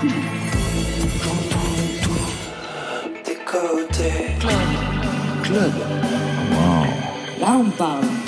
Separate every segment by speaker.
Speaker 1: tout. J'entends tout. Des côtés. Club. Club. Wow. Là, on parle.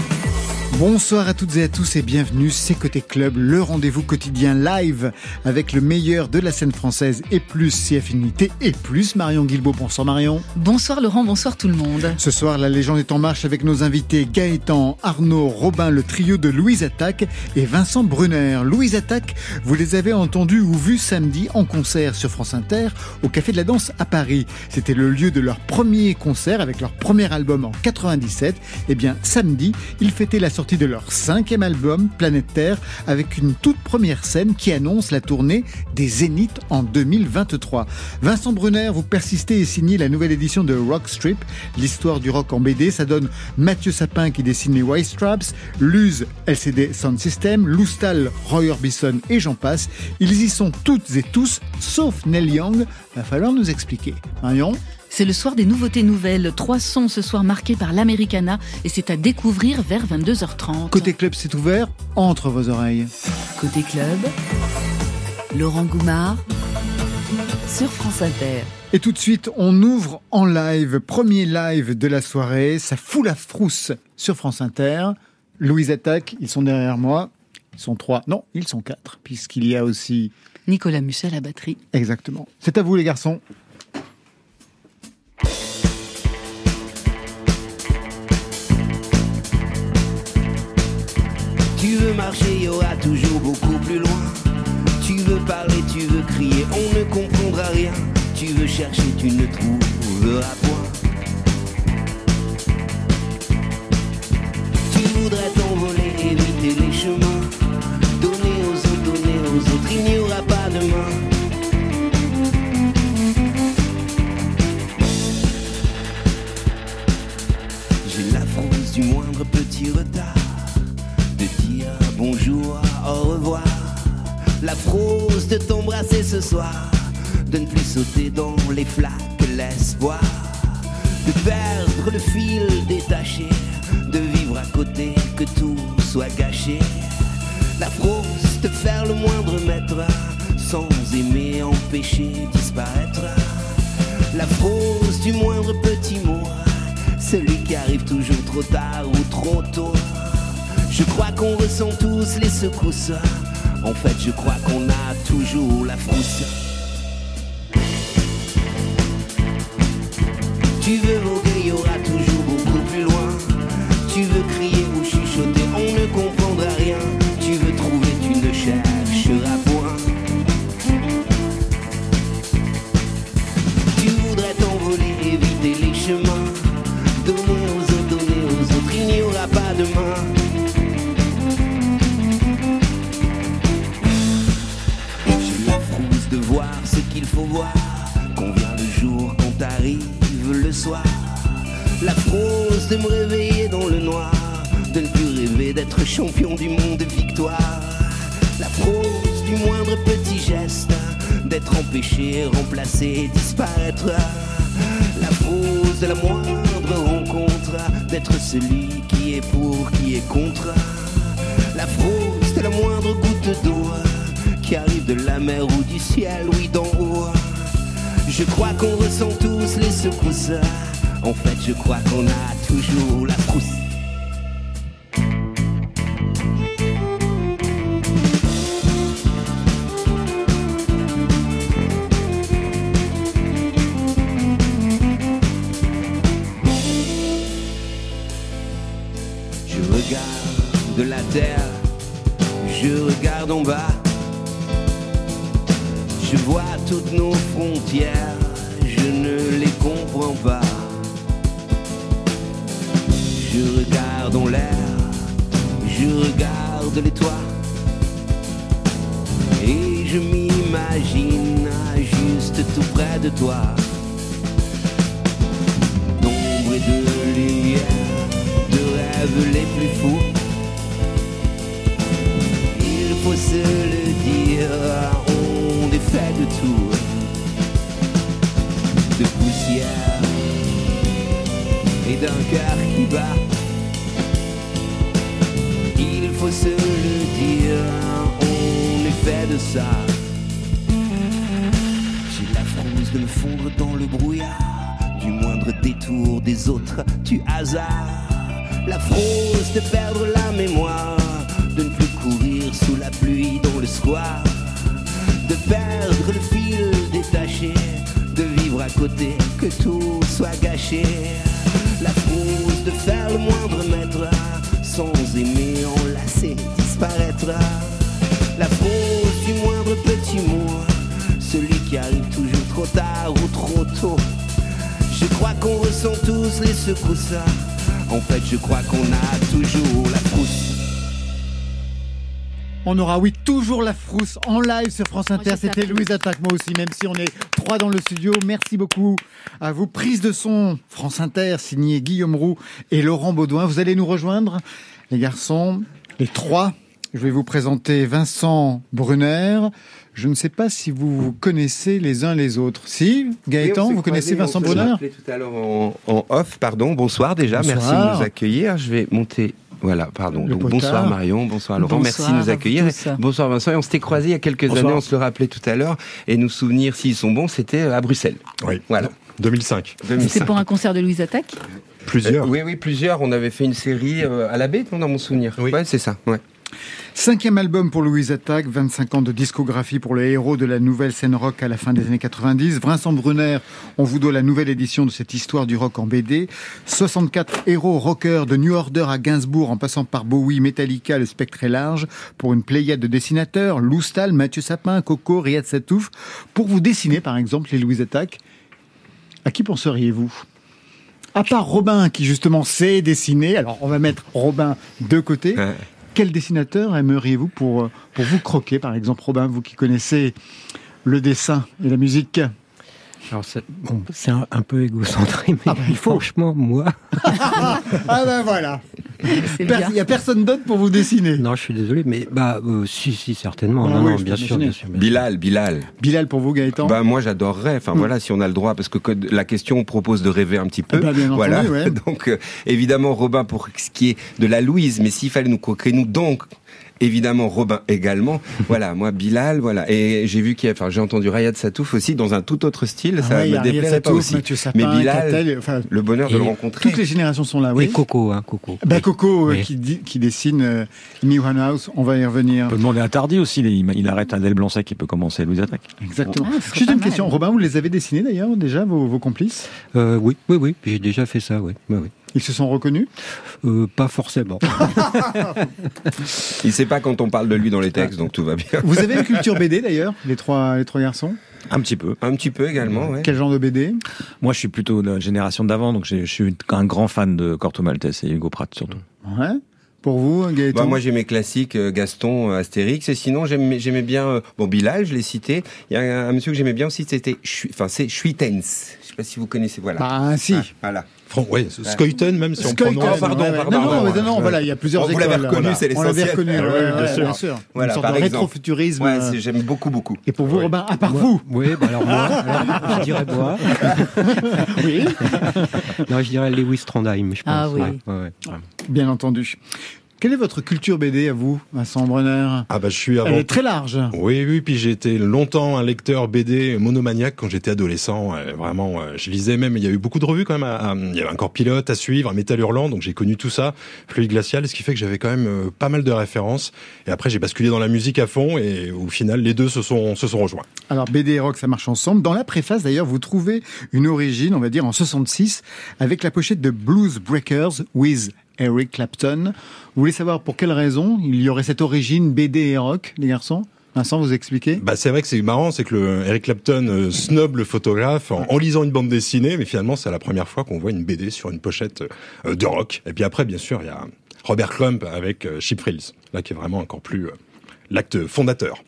Speaker 2: Bonsoir à toutes et à tous et bienvenue, c'est Côté Club, le rendez-vous quotidien live avec le meilleur de la scène française et plus si affinité et plus Marion Guilbault. Bonsoir Marion.
Speaker 3: Bonsoir Laurent, bonsoir tout le monde.
Speaker 2: Ce soir, la légende est en marche avec nos invités Gaëtan, Arnaud, Robin, le trio de Louise Attaque et Vincent Brunner. Louise Attaque, vous les avez entendus ou vus samedi en concert sur France Inter au Café de la Danse à Paris. C'était le lieu de leur premier concert avec leur premier album en 97. Eh bien, samedi, ils fêtaient la sortie de leur cinquième album, Planète Terre, avec une toute première scène qui annonce la tournée des Zéniths en 2023. Vincent Brunner, vous persistez et signez la nouvelle édition de Rock Strip, l'histoire du rock en BD. Ça donne Mathieu Sapin qui dessine les White Straps, Luz, LCD Sound System, Loustal, Roy Orbison et j'en passe. Ils y sont toutes et tous, sauf Neil Young. Va falloir nous expliquer. Marion?
Speaker 3: C'est le soir des nouveautés nouvelles. Trois sons ce soir marqués par l'Americana et c'est à découvrir vers 22h30.
Speaker 2: Côté club, c'est ouvert entre vos oreilles.
Speaker 3: Côté club, Laurent Goumard sur France Inter.
Speaker 2: Et tout de suite, on ouvre en live, premier live de la soirée. Ça fout la frousse sur France Inter. Louise Attaque, ils sont derrière moi. Ils sont trois. Non, ils sont quatre, puisqu'il y a aussi.
Speaker 3: Nicolas Musset à la batterie.
Speaker 2: Exactement. C'est à vous, les garçons.
Speaker 4: Tu veux marcher, il y aura toujours beaucoup plus loin. Tu veux parler, tu veux crier, on ne comprendra rien. Tu veux chercher, tu ne trouveras point. Tu voudrais La frousse de t'embrasser ce soir, de ne plus sauter dans les flaques, l'espoir. De perdre le fil détaché, de vivre à côté, que tout soit gâché. La frousse de faire le moindre mètre, sans aimer, empêcher disparaître. La frousse du moindre petit mot, celui qui arrive toujours trop tard ou trop tôt. Je crois qu'on ressent tous les secousses. En fait, je crois qu'on a toujours la frousse. D'être empêché, remplacé, disparaître. La frousse de la moindre rencontre. D'être celui qui est pour, qui est contre. La frousse de la moindre goutte d'eau qui arrive de la mer ou du ciel, oui d'en haut. Je crois qu'on ressent tous les secousses. En fait, je crois qu'on a toujours la frousse. Côté, que tout soit gâché. La fraude de faire le moindre mètre, sans aimer, enlacer, disparaître. La fraude du moindre petit mot, celui qui arrive toujours trop tard ou trop tôt. Je crois qu'on ressent tous les secousses en fait, je crois qu'on a toujours la frousse.
Speaker 2: On aura, oui, toujours la frousse en live sur France Inter. C'était Louise Attaque, moi aussi, même si on est dans le studio. Merci beaucoup à vous. Prise de son France Inter, signé Guillaume Roux et Laurent Baudouin. Vous allez nous rejoindre, les garçons, les trois. Je vais vous présenter Vincent Brunner. Je ne sais pas si vous vous connaissez les uns les autres. Si, Gaëtan, vous connaissez Vincent Brunner
Speaker 5: tout à l'heure en, off, pardon. Bonsoir déjà, merci de nous accueillir. Je vais monter voilà, pardon. Donc, bonsoir Marion, bonsoir Laurent, merci de nous accueillir. Bonsoir Vincent, et on s'était croisés il y a quelques années, on se le rappelait tout à l'heure, et nous souvenir s'ils sont bons, c'était euh, à Bruxelles.
Speaker 6: Oui, voilà. 2005.
Speaker 3: C'est pour un concert de Louise Attaque?
Speaker 6: Plusieurs.
Speaker 5: Euh, oui, oui, plusieurs. On avait fait une série euh, à la baie, dans mon souvenir. Oui, ouais, c'est ça. Ouais.
Speaker 2: Cinquième album pour Louise Attaque, 25 ans de discographie pour le héros de la nouvelle scène rock à la fin des années 90. Vincent Brunner, on vous doit la nouvelle édition de cette histoire du rock en BD. 64 héros rockers de New Order à Gainsbourg en passant par Bowie, Metallica, le spectre est large pour une pléiade de dessinateurs, Lou Mathieu Sapin, Coco, Riyad Satouf. Pour vous dessiner par exemple les Louise Attaque, à qui penseriez-vous? À part Robin qui justement sait dessiner, alors on va mettre Robin de côté. Quel dessinateur aimeriez-vous pour, pour vous croquer, par exemple, Robin, vous qui connaissez le dessin et la musique
Speaker 7: alors c'est bon, un, peu égocentré, mais ah bah, franchement, moi.
Speaker 2: ah ben voilà. Il n'y a personne d'autre pour vous dessiner.
Speaker 7: Non, je suis désolé, mais bah euh, si, si, certainement. Ah non, non, bien, sûr, bien sûr,
Speaker 5: Bilal, Bilal.
Speaker 2: Bilal pour vous, Gaëtan.
Speaker 5: Bah moi, j'adorerais. Enfin hmm. voilà, si on a le droit, parce que la question propose de rêver un petit peu.
Speaker 2: Eh ben,
Speaker 5: voilà.
Speaker 2: Donc
Speaker 5: euh, évidemment, Robin pour ce qui est de la Louise, mais s'il fallait nous croquer, nous donc évidemment Robin également. voilà, moi Bilal, voilà. Et j'ai vu qu'il y a, enfin j'ai entendu Rayad Satouf aussi dans un tout autre style, ah ça me déplairait pas aussi. Mais Bilal, le bonheur de le rencontrer.
Speaker 2: Toutes les générations sont là, oui.
Speaker 7: Et Coco, hein, Coco.
Speaker 2: Bah, Coco euh, qui, qui, dessine euh, New House, on va y revenir.
Speaker 6: On peut demander à Tardy aussi, il, il arrête Adèle Blanc-Sec qui peut commencer Louis Attaque.
Speaker 2: Exactement. Ah, Juste une question, Robin, vous les avez dessinés d'ailleurs déjà, vos, vos complices?
Speaker 7: Euh, Oui, oui, oui, j'ai déjà fait ça, oui. oui, oui.
Speaker 2: Ils se sont reconnus
Speaker 7: euh, Pas forcément.
Speaker 5: Il sait pas quand on parle de lui dans les textes, donc tout va bien.
Speaker 2: Vous avez une culture BD d'ailleurs, les trois, les trois garçons?
Speaker 5: Un petit peu. Un petit peu également, ouais.
Speaker 2: Quel genre de BD
Speaker 6: Moi, je suis plutôt de la génération d'avant, donc je suis un grand fan de Corto Maltese et Hugo Pratt surtout.
Speaker 2: Ouais. Pour vous, Gaëtan?
Speaker 5: Bah, Moi, j'ai mes classiques euh, Gaston, euh, Astérix. Et sinon, j'aimais bien... bon, Bilal, je l'ai cité. Il y a un, monsieur que j'aimais bien aussi, c'était... Enfin, c'est Schwittens. Je sais pas si vous connaissez. Voilà.
Speaker 2: Ah, si.
Speaker 5: voilà.
Speaker 6: Oui, Scoyton, même si on prononce.
Speaker 2: Oh, pardon, pardon. Non, non, non, voilà, il y a plusieurs
Speaker 5: écoles. Vous l'avez reconnu, c'est l'essentiel. On l'avait
Speaker 2: reconnu, bien sûr.
Speaker 5: Voilà,
Speaker 2: Une sorte de rétrofuturisme.
Speaker 5: Ouais, j'aime beaucoup, beaucoup.
Speaker 2: Et pour vous, Robin, à part vous
Speaker 7: Oui, bah alors moi, je dirais moi.
Speaker 2: oui.
Speaker 7: Non, je dirais Lewis Trondheim, je pense.
Speaker 3: Ah oui.
Speaker 2: Bien entendu. Quelle est votre culture BD à vous, Vincent Brunner?
Speaker 6: Ah bah je suis
Speaker 2: avant... Elle est très large.
Speaker 6: Oui, oui, puis j'ai été longtemps un lecteur BD monomaniaque quand j'étais adolescent. Euh, vraiment, euh, je lisais même, il y a eu beaucoup de revues quand même. il y avait encore Pilote à suivre, un Métal Hurlant, donc j'ai connu tout ça, Fluide Glacial, ce qui fait que j'avais quand même euh, pas mal de références. Et après j'ai basculé dans la musique à fond et au final les deux se sont, se sont rejoints.
Speaker 2: Alors BD et rock, ça marche ensemble. Dans la préface d'ailleurs, vous trouvez une origine, on va dire en 66, avec la pochette de Blues Breakers with Eric Clapton. Vous voulez savoir pour quelle raison il y aurait cette origine BD et rock, les garçons? Vincent, vous expliquer
Speaker 6: bah, C'est vrai que c'est marrant, c'est que le Eric Clapton euh, snob le photographe en, lisant une bande dessinée, mais finalement c'est la première fois qu'on voit une BD sur une pochette euh, de rock. Et puis après, bien sûr, il y a Robert Crump avec euh, Chip Frills, là qui est vraiment encore plus l'acte fondateur.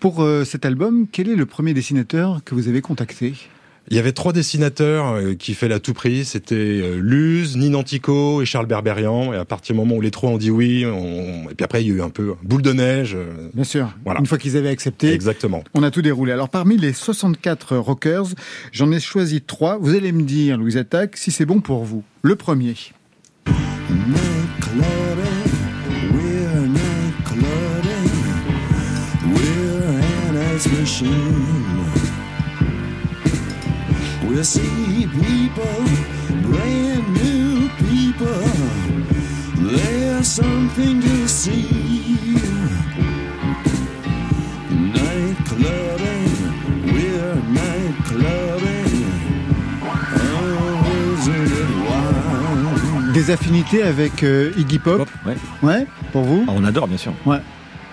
Speaker 2: Pour cet album, quel est le premier dessinateur que vous avez contacté?
Speaker 6: Il y avait trois dessinateurs euh, qui fait la tout prix. C'était euh, Luz, Ninantico et Charles Berberian. Et à partir du moment où les trois ont dit oui, et puis après il y a eu un peu boule de neige. Euh,
Speaker 2: Bien sûr. Voilà. Une fois qu'ils avaient accepté.
Speaker 6: Exactement.
Speaker 2: On a tout déroulé. Alors parmi les 64 rockers, j'en ai choisi trois. Vous allez me dire, Louise Attaque, si c'est bon pour vous. Le premier.
Speaker 1: We'll see people, brand new people. There's something to see. Night clubbing, we're night clubbing. Oh, isn't it wild?
Speaker 2: Des affinités avec euh, Iggy Pop
Speaker 8: ouais.
Speaker 2: Ouais, pour vous
Speaker 8: Ah, on adore, bien sûr.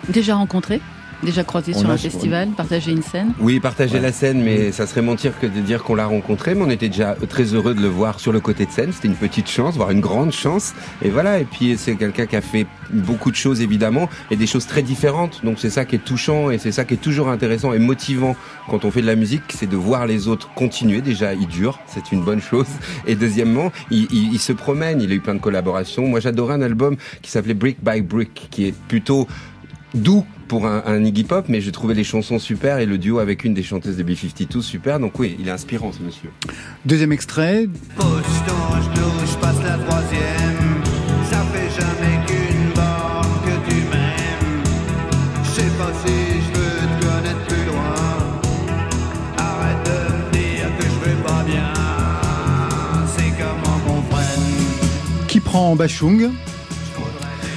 Speaker 3: Déjà rencontré Déjà croisé
Speaker 8: On
Speaker 3: sur
Speaker 8: a-
Speaker 3: un festival Partagé une scène
Speaker 5: Oui, partager
Speaker 8: Ouais.
Speaker 5: la scène, mais ça serait mentir que de dire qu'on l'a rencontré. Mais on était déjà très heureux de le voir sur le côté de scène. C'était une petite chance, voire une grande chance. Et voilà. Et puis c'est quelqu'un qui a fait beaucoup de choses évidemment et des choses très différentes. Donc c'est ça qui est touchant et c'est ça qui est toujours intéressant et motivant quand on fait de la musique, c'est de voir les autres continuer. Déjà, il dure, c'est une bonne chose. Et deuxièmement, il, il- il se promène. Il a eu plein de collaborations. Moi, j'adorais un album qui s'appelait Brick by Brick, qui est plutôt doux pour un, un Iggy Pop, mais j'ai trouvé les chansons super et le duo avec une des chanteuses de B52 super. Donc oui, il est inspirant ce monsieur.
Speaker 2: Deuxième extrait,
Speaker 9: Pousse ton genou, je passe la troisième. Ça fait jamais qu'une borne que tu m'aimes. Je sais pas si je veux te connaître plus loin. Arrête de me dire que je vais pas bien. C'est comment qu'on freine.
Speaker 2: qui prend Bachung?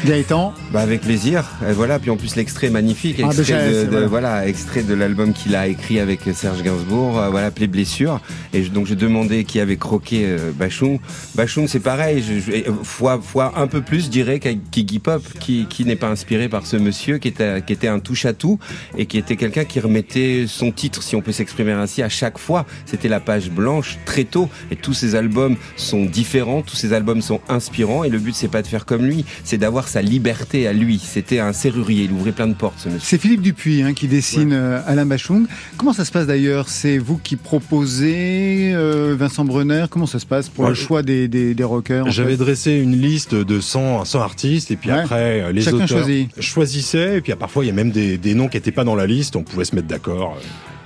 Speaker 2: Gaëtan
Speaker 5: Bah avec plaisir. Et voilà. Puis en plus l'extrait est magnifique,
Speaker 2: Ah,
Speaker 5: extrait
Speaker 2: déjà,
Speaker 5: de,
Speaker 2: voilà.
Speaker 5: voilà. extrait de l'album qu'il a écrit avec Serge Gainsbourg. euh, voilà, appelé Blessure. Et je- donc je demandais qui avait croqué euh, Bachung. Bachung c'est pareil. Je, je- et, euh, fois fois un peu plus, je dirais qu'Iggy Pop, qui qui n'est pas inspiré par ce monsieur, qui était qui était un touche à tout et qui était quelqu'un qui remettait son titre, si on peut s'exprimer ainsi, à chaque fois. C'était la page blanche très tôt. Et tous ses albums sont différents, tous ses albums sont inspirants. Et le but c'est pas de faire comme lui, c'est d'avoir sa liberté à lui. C'était un serrurier, il ouvrait plein de portes ce monsieur.
Speaker 2: C'est Philippe Dupuis hein, qui dessine euh, Alain Bachung. Comment ça se passe d'ailleurs? C'est vous qui proposez, euh, Vincent Brunner? Comment ça se passe pour
Speaker 6: Ouais,
Speaker 2: le choix des, des, des rockers
Speaker 6: J'avais dressé une liste de 100, 100 artistes et puis
Speaker 2: Ouais.
Speaker 6: après euh, les
Speaker 2: Chacun
Speaker 6: auteurs
Speaker 2: choisit.
Speaker 6: choisissaient et puis ah, parfois il y a même des, des noms qui n'étaient pas dans la liste, on pouvait se mettre d'accord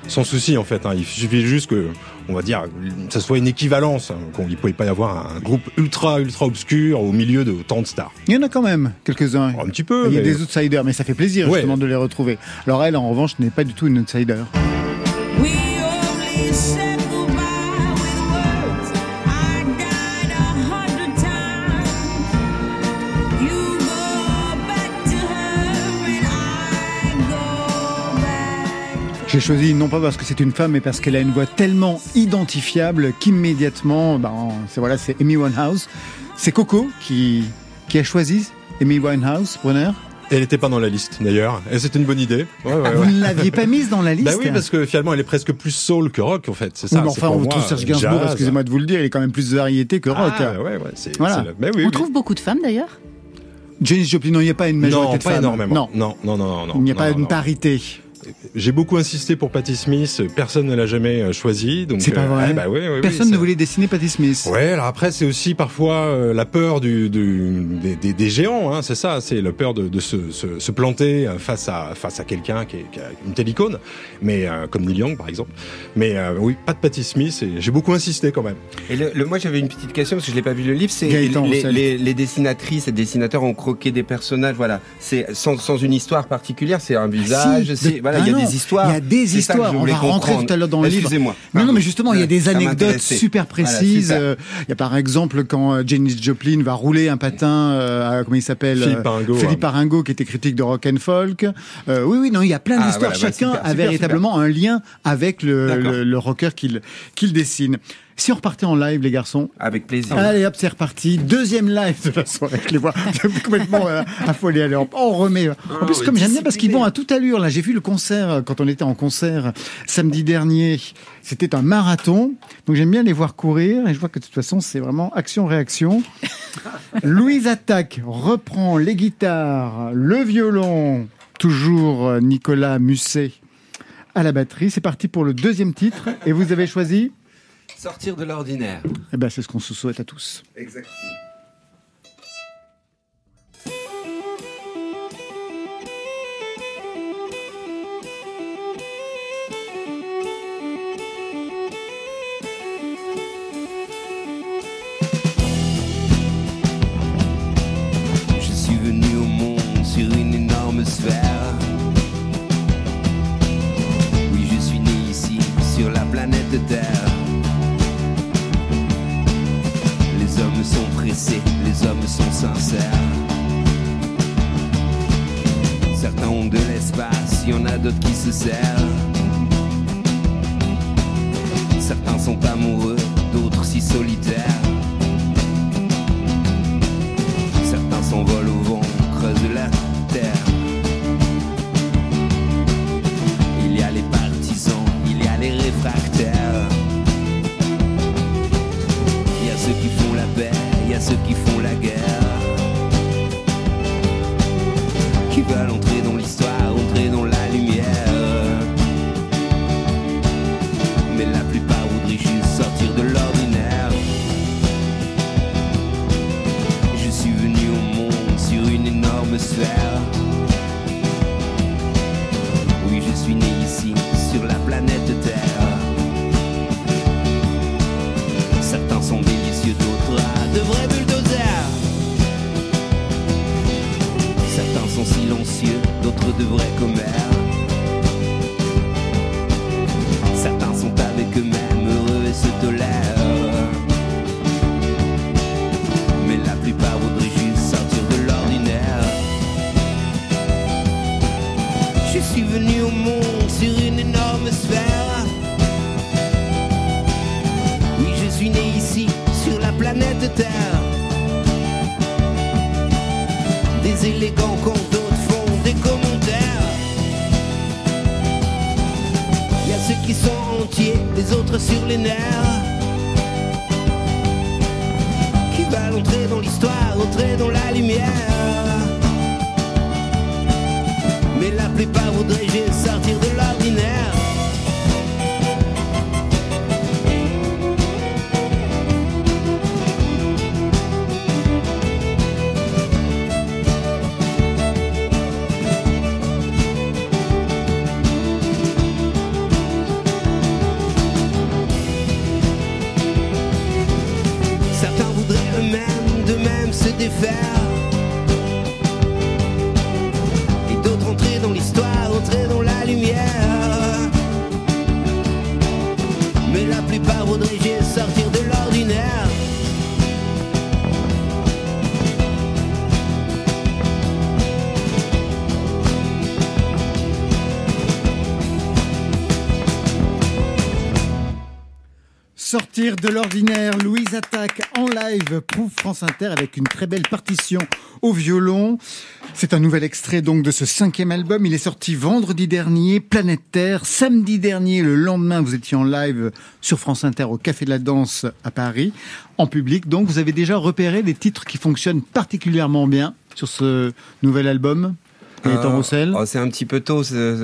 Speaker 6: sans souci en fait. hein. Il suffit juste que on va dire ça soit une équivalence, hein, qu'on il pouvait pas y avoir un groupe ultra ultra obscur au milieu de tant de stars.
Speaker 2: Il y en a quand même quelques-uns.
Speaker 6: Un petit peu.
Speaker 2: Il y a
Speaker 6: mais-
Speaker 2: des outsiders, mais ça fait plaisir
Speaker 6: Ouais.
Speaker 2: justement de les retrouver. Alors elle, en revanche, n'est pas du tout une outsider.
Speaker 10: Back.
Speaker 2: J'ai choisi non pas parce que c'est une femme, mais parce qu'elle a une voix tellement identifiable qu'immédiatement, ben, c'est voilà, c'est Amy Winehouse. C'est Coco qui qui a choisi Amy Winehouse, Brunner?
Speaker 6: Elle n'était pas dans la liste d'ailleurs. Et c'était une bonne idée. Ouais, ouais,
Speaker 2: Vous
Speaker 6: ouais.
Speaker 2: ne l'aviez pas mise dans la liste
Speaker 6: Bah oui, parce que finalement, elle est presque plus soul que rock, en fait. C'est ça.
Speaker 2: Oui, mais enfin, on
Speaker 6: moi,
Speaker 2: trouve Serge Gainsbourg, excusez-moi de vous le dire, il est quand même plus de variété que rock.
Speaker 6: Ah, ouais, ouais, c'est,
Speaker 2: Voilà.
Speaker 6: c'est la- mais oui,
Speaker 3: On
Speaker 6: oui.
Speaker 3: trouve beaucoup de femmes d'ailleurs
Speaker 2: Janis Joplin, non, il n'y a pas une majorité
Speaker 6: non,
Speaker 2: de
Speaker 6: pas
Speaker 2: femmes.
Speaker 6: énormément.
Speaker 2: Non,
Speaker 6: non, non, non, non, non.
Speaker 2: il n'y a
Speaker 6: non,
Speaker 2: pas
Speaker 6: non,
Speaker 2: une
Speaker 6: non.
Speaker 2: parité.
Speaker 6: J'ai beaucoup insisté pour Patti Smith. Personne ne l'a jamais euh, choisi. Donc,
Speaker 2: C'est pas
Speaker 6: euh,
Speaker 2: vrai.
Speaker 6: bah ouais, ouais, oui,
Speaker 2: Personne ne voulait dessiner Patti Smith.
Speaker 6: Ouais, alors après c'est aussi parfois euh, la peur du, du- des, des- des géants, hein, c'est ça, c'est la peur de, de se, se, se planter face à face à quelqu'un qui, est- qui a une telle icône, mais euh, comme Neil Young par exemple. Mais euh, oui, pas de Patti Smith et j'ai beaucoup insisté quand même.
Speaker 5: Et le, le- moi j'avais une petite question parce que je l'ai pas vu le livre. C'est les, les, les dessinatrices et dessinateurs ont croqué des personnages. Voilà, c'est sans, sans une histoire particulière. C'est un visage.
Speaker 2: Si,
Speaker 5: c'est
Speaker 2: de-
Speaker 5: voilà,
Speaker 2: Ah
Speaker 5: il y a des histoires.
Speaker 2: Il y a des histoires. On va rentrer
Speaker 5: comprendre.
Speaker 2: tout à l'heure dans le livre.
Speaker 5: Excusez-moi.
Speaker 2: Non, non, mais justement, il y a des anecdotes super
Speaker 5: Voilà,
Speaker 2: précises.
Speaker 5: super.
Speaker 2: Euh, il y a par exemple quand euh, Janis Joplin va rouler un patin, euh, à, comment il s'appelle
Speaker 6: Philippe Paringo,
Speaker 2: Philippe. Paringo, qui était critique de rock and folk. Euh, oui, oui, non, il y a plein
Speaker 5: Ah,
Speaker 2: d'histoires.
Speaker 5: voilà, bah,
Speaker 2: Chacun
Speaker 5: super,
Speaker 2: a
Speaker 5: super,
Speaker 2: véritablement un lien avec le, le, le rocker qu'il qu'il dessine. Si on repartait en live, les garçons.
Speaker 5: Avec plaisir.
Speaker 2: Allez hop, c'est reparti. Deuxième live de la soirée avec les voix complètement euh, affolées. Allez, hop, on remet. En plus, comme j'aime bien, parce qu'ils vont à toute allure. Là, j'ai vu le concert euh, quand on était en concert samedi dernier. C'était un marathon. Donc j'aime bien les voir courir. Et je vois que de toute façon, c'est vraiment action-réaction. Louise Attaque reprend les guitares, le violon. Toujours euh, Nicolas Musset à la batterie. C'est parti pour le deuxième titre. Et vous avez choisi
Speaker 5: Sortir de l'ordinaire.
Speaker 2: Eh ben, c'est ce qu'on se souhaite à tous.
Speaker 5: Exactement.
Speaker 4: Je suis venu au monde sur une énorme sphère. Oui, je suis né ici, sur la planète Terre. Certains ont de l'espace, il y en a d'autres qui se servent. Certains sont amoureux, d'autres si solitaires. Certains s'envolent une énorme Sortir de l'ordinaire,
Speaker 2: Louise Attaque en live pour France Inter avec une très belle partition au violon. C'est un nouvel extrait donc de ce cinquième album. Il est sorti vendredi dernier, Planète Terre. Samedi dernier, le lendemain, vous étiez en live sur France Inter au Café de la Danse à Paris, en public. Donc vous avez déjà repéré des titres qui fonctionnent particulièrement bien sur ce nouvel album.
Speaker 5: Euh,
Speaker 2: Roussel.
Speaker 5: oh, c'est un petit peu tôt.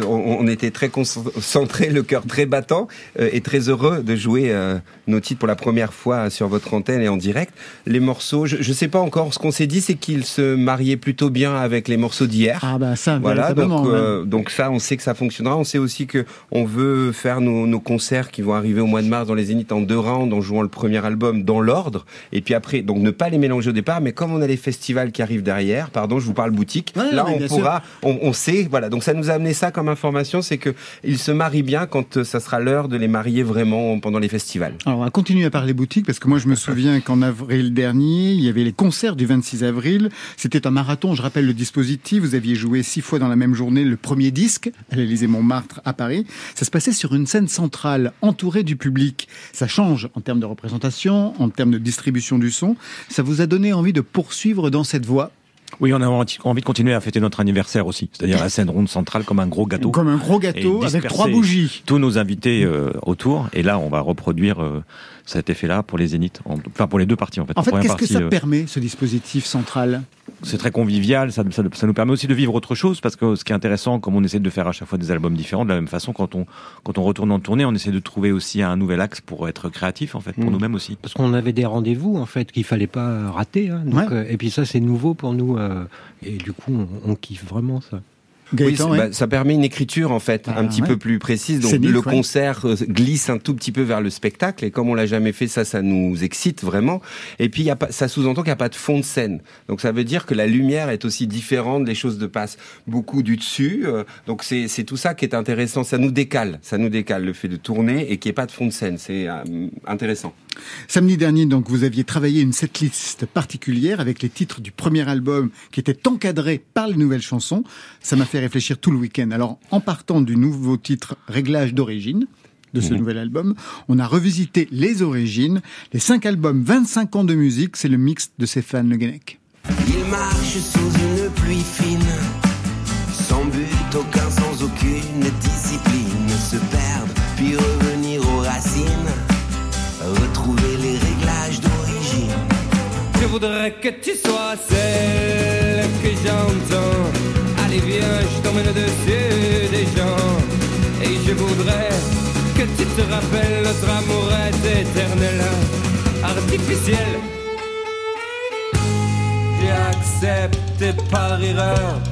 Speaker 5: on était très concentrés, le cœur très battant, euh, et très heureux de jouer euh, nos titres pour la première fois sur votre antenne et en direct. Les morceaux, je ne sais pas encore. Ce qu'on s'est dit, c'est qu'ils se mariaient plutôt bien avec les morceaux d'hier.
Speaker 2: Ah bah ça,
Speaker 5: Voilà, donc,
Speaker 2: hein.
Speaker 5: euh, donc ça, on sait que ça fonctionnera. On sait aussi que on veut faire nos, nos concerts qui vont arriver au mois de mars dans les Zéniths en deux rounds, en jouant le premier album dans l'ordre, et puis après, donc ne pas les mélanger au départ, mais comme on a les festivals qui arrivent derrière, pardon, je vous parle boutique,
Speaker 2: Ouais,
Speaker 5: là on pourra, on, on sait, voilà. Donc ça nous a amené ça comme information, c'est que ils se marient bien quand euh, ça sera l'heure de les marier vraiment pendant les festivals.
Speaker 2: Alors, on va continuer à parler boutique parce que moi, je me souviens qu'en avril dernier, il y avait les concerts du 26 avril. C'était un marathon. Je rappelle le dispositif. Vous aviez joué six fois dans la même journée le premier disque à l'Élysée Montmartre à Paris. Ça se passait sur une scène centrale entourée du public. Ça change en termes de représentation, en termes de distribution du son. Ça vous a donné envie de poursuivre dans cette voie?
Speaker 8: Oui, on a envie de continuer à fêter notre anniversaire aussi, c'est-à-dire la scène ronde centrale comme un gros gâteau.
Speaker 2: Comme un gros gâteau avec trois bougies.
Speaker 8: Tous nos invités euh, autour, et là on va reproduire euh, cet effet-là pour les zéniths, en- enfin pour les deux parties en fait.
Speaker 2: En fait, qu'est-ce que ça
Speaker 8: euh,
Speaker 2: permet, ce dispositif central?
Speaker 8: C'est très convivial, ça, ça, ça nous permet aussi de vivre autre chose, parce que ce qui est intéressant, comme on essaie de faire à chaque fois des albums différents, de la même façon, quand on, quand on retourne en tournée, on essaie de trouver aussi un nouvel axe pour être créatif, en fait, pour
Speaker 7: Mm.
Speaker 8: nous-mêmes aussi.
Speaker 7: Parce qu'on avait des rendez-vous en fait qu'il fallait pas rater. hein. Donc,
Speaker 2: Ouais.
Speaker 7: euh, et puis ça c'est nouveau pour nous euh, et du coup on, on kiffe vraiment ça.
Speaker 5: Oui,
Speaker 2: Gaëtan,
Speaker 5: c'est-
Speaker 2: ouais.
Speaker 5: bah, ça permet une écriture en fait
Speaker 2: Ah,
Speaker 5: un petit
Speaker 2: ouais.
Speaker 5: peu plus précise. Donc le
Speaker 2: ouais.
Speaker 5: concert euh, glisse un tout petit peu vers le spectacle et comme on l'a jamais fait, ça, ça nous excite vraiment. Et puis y a pas, ça sous-entend qu'il n'y a pas de fond de scène. Donc ça veut dire que la lumière est aussi différente, les choses de passent beaucoup du dessus. euh, donc c'est c'est tout ça qui est intéressant. Ça nous décale, ça nous décale le fait de tourner et qu'il n'y ait pas de fond de scène. C'est euh, intéressant.
Speaker 2: Samedi dernier, donc, vous aviez travaillé une setlist particulière avec les titres du premier album qui étaient encadrés par les nouvelles chansons. Ça m'a fait réfléchir tout le week-end. Alors, en partant du nouveau titre Réglage d'origine, de ce
Speaker 5: Mhm.
Speaker 2: nouvel album, on a revisité les origines, les cinq albums, 25 ans de musique, c'est le mix de Stéphane Le Guenec.
Speaker 11: Il marche sous une pluie fine,
Speaker 4: voudrais que tu sois celle que j'entends. Allez viens, je t'emmène au-dessus des gens. Et je voudrais que tu te rappelles notre amour est éternel, artificiel. J'ai accepté par erreur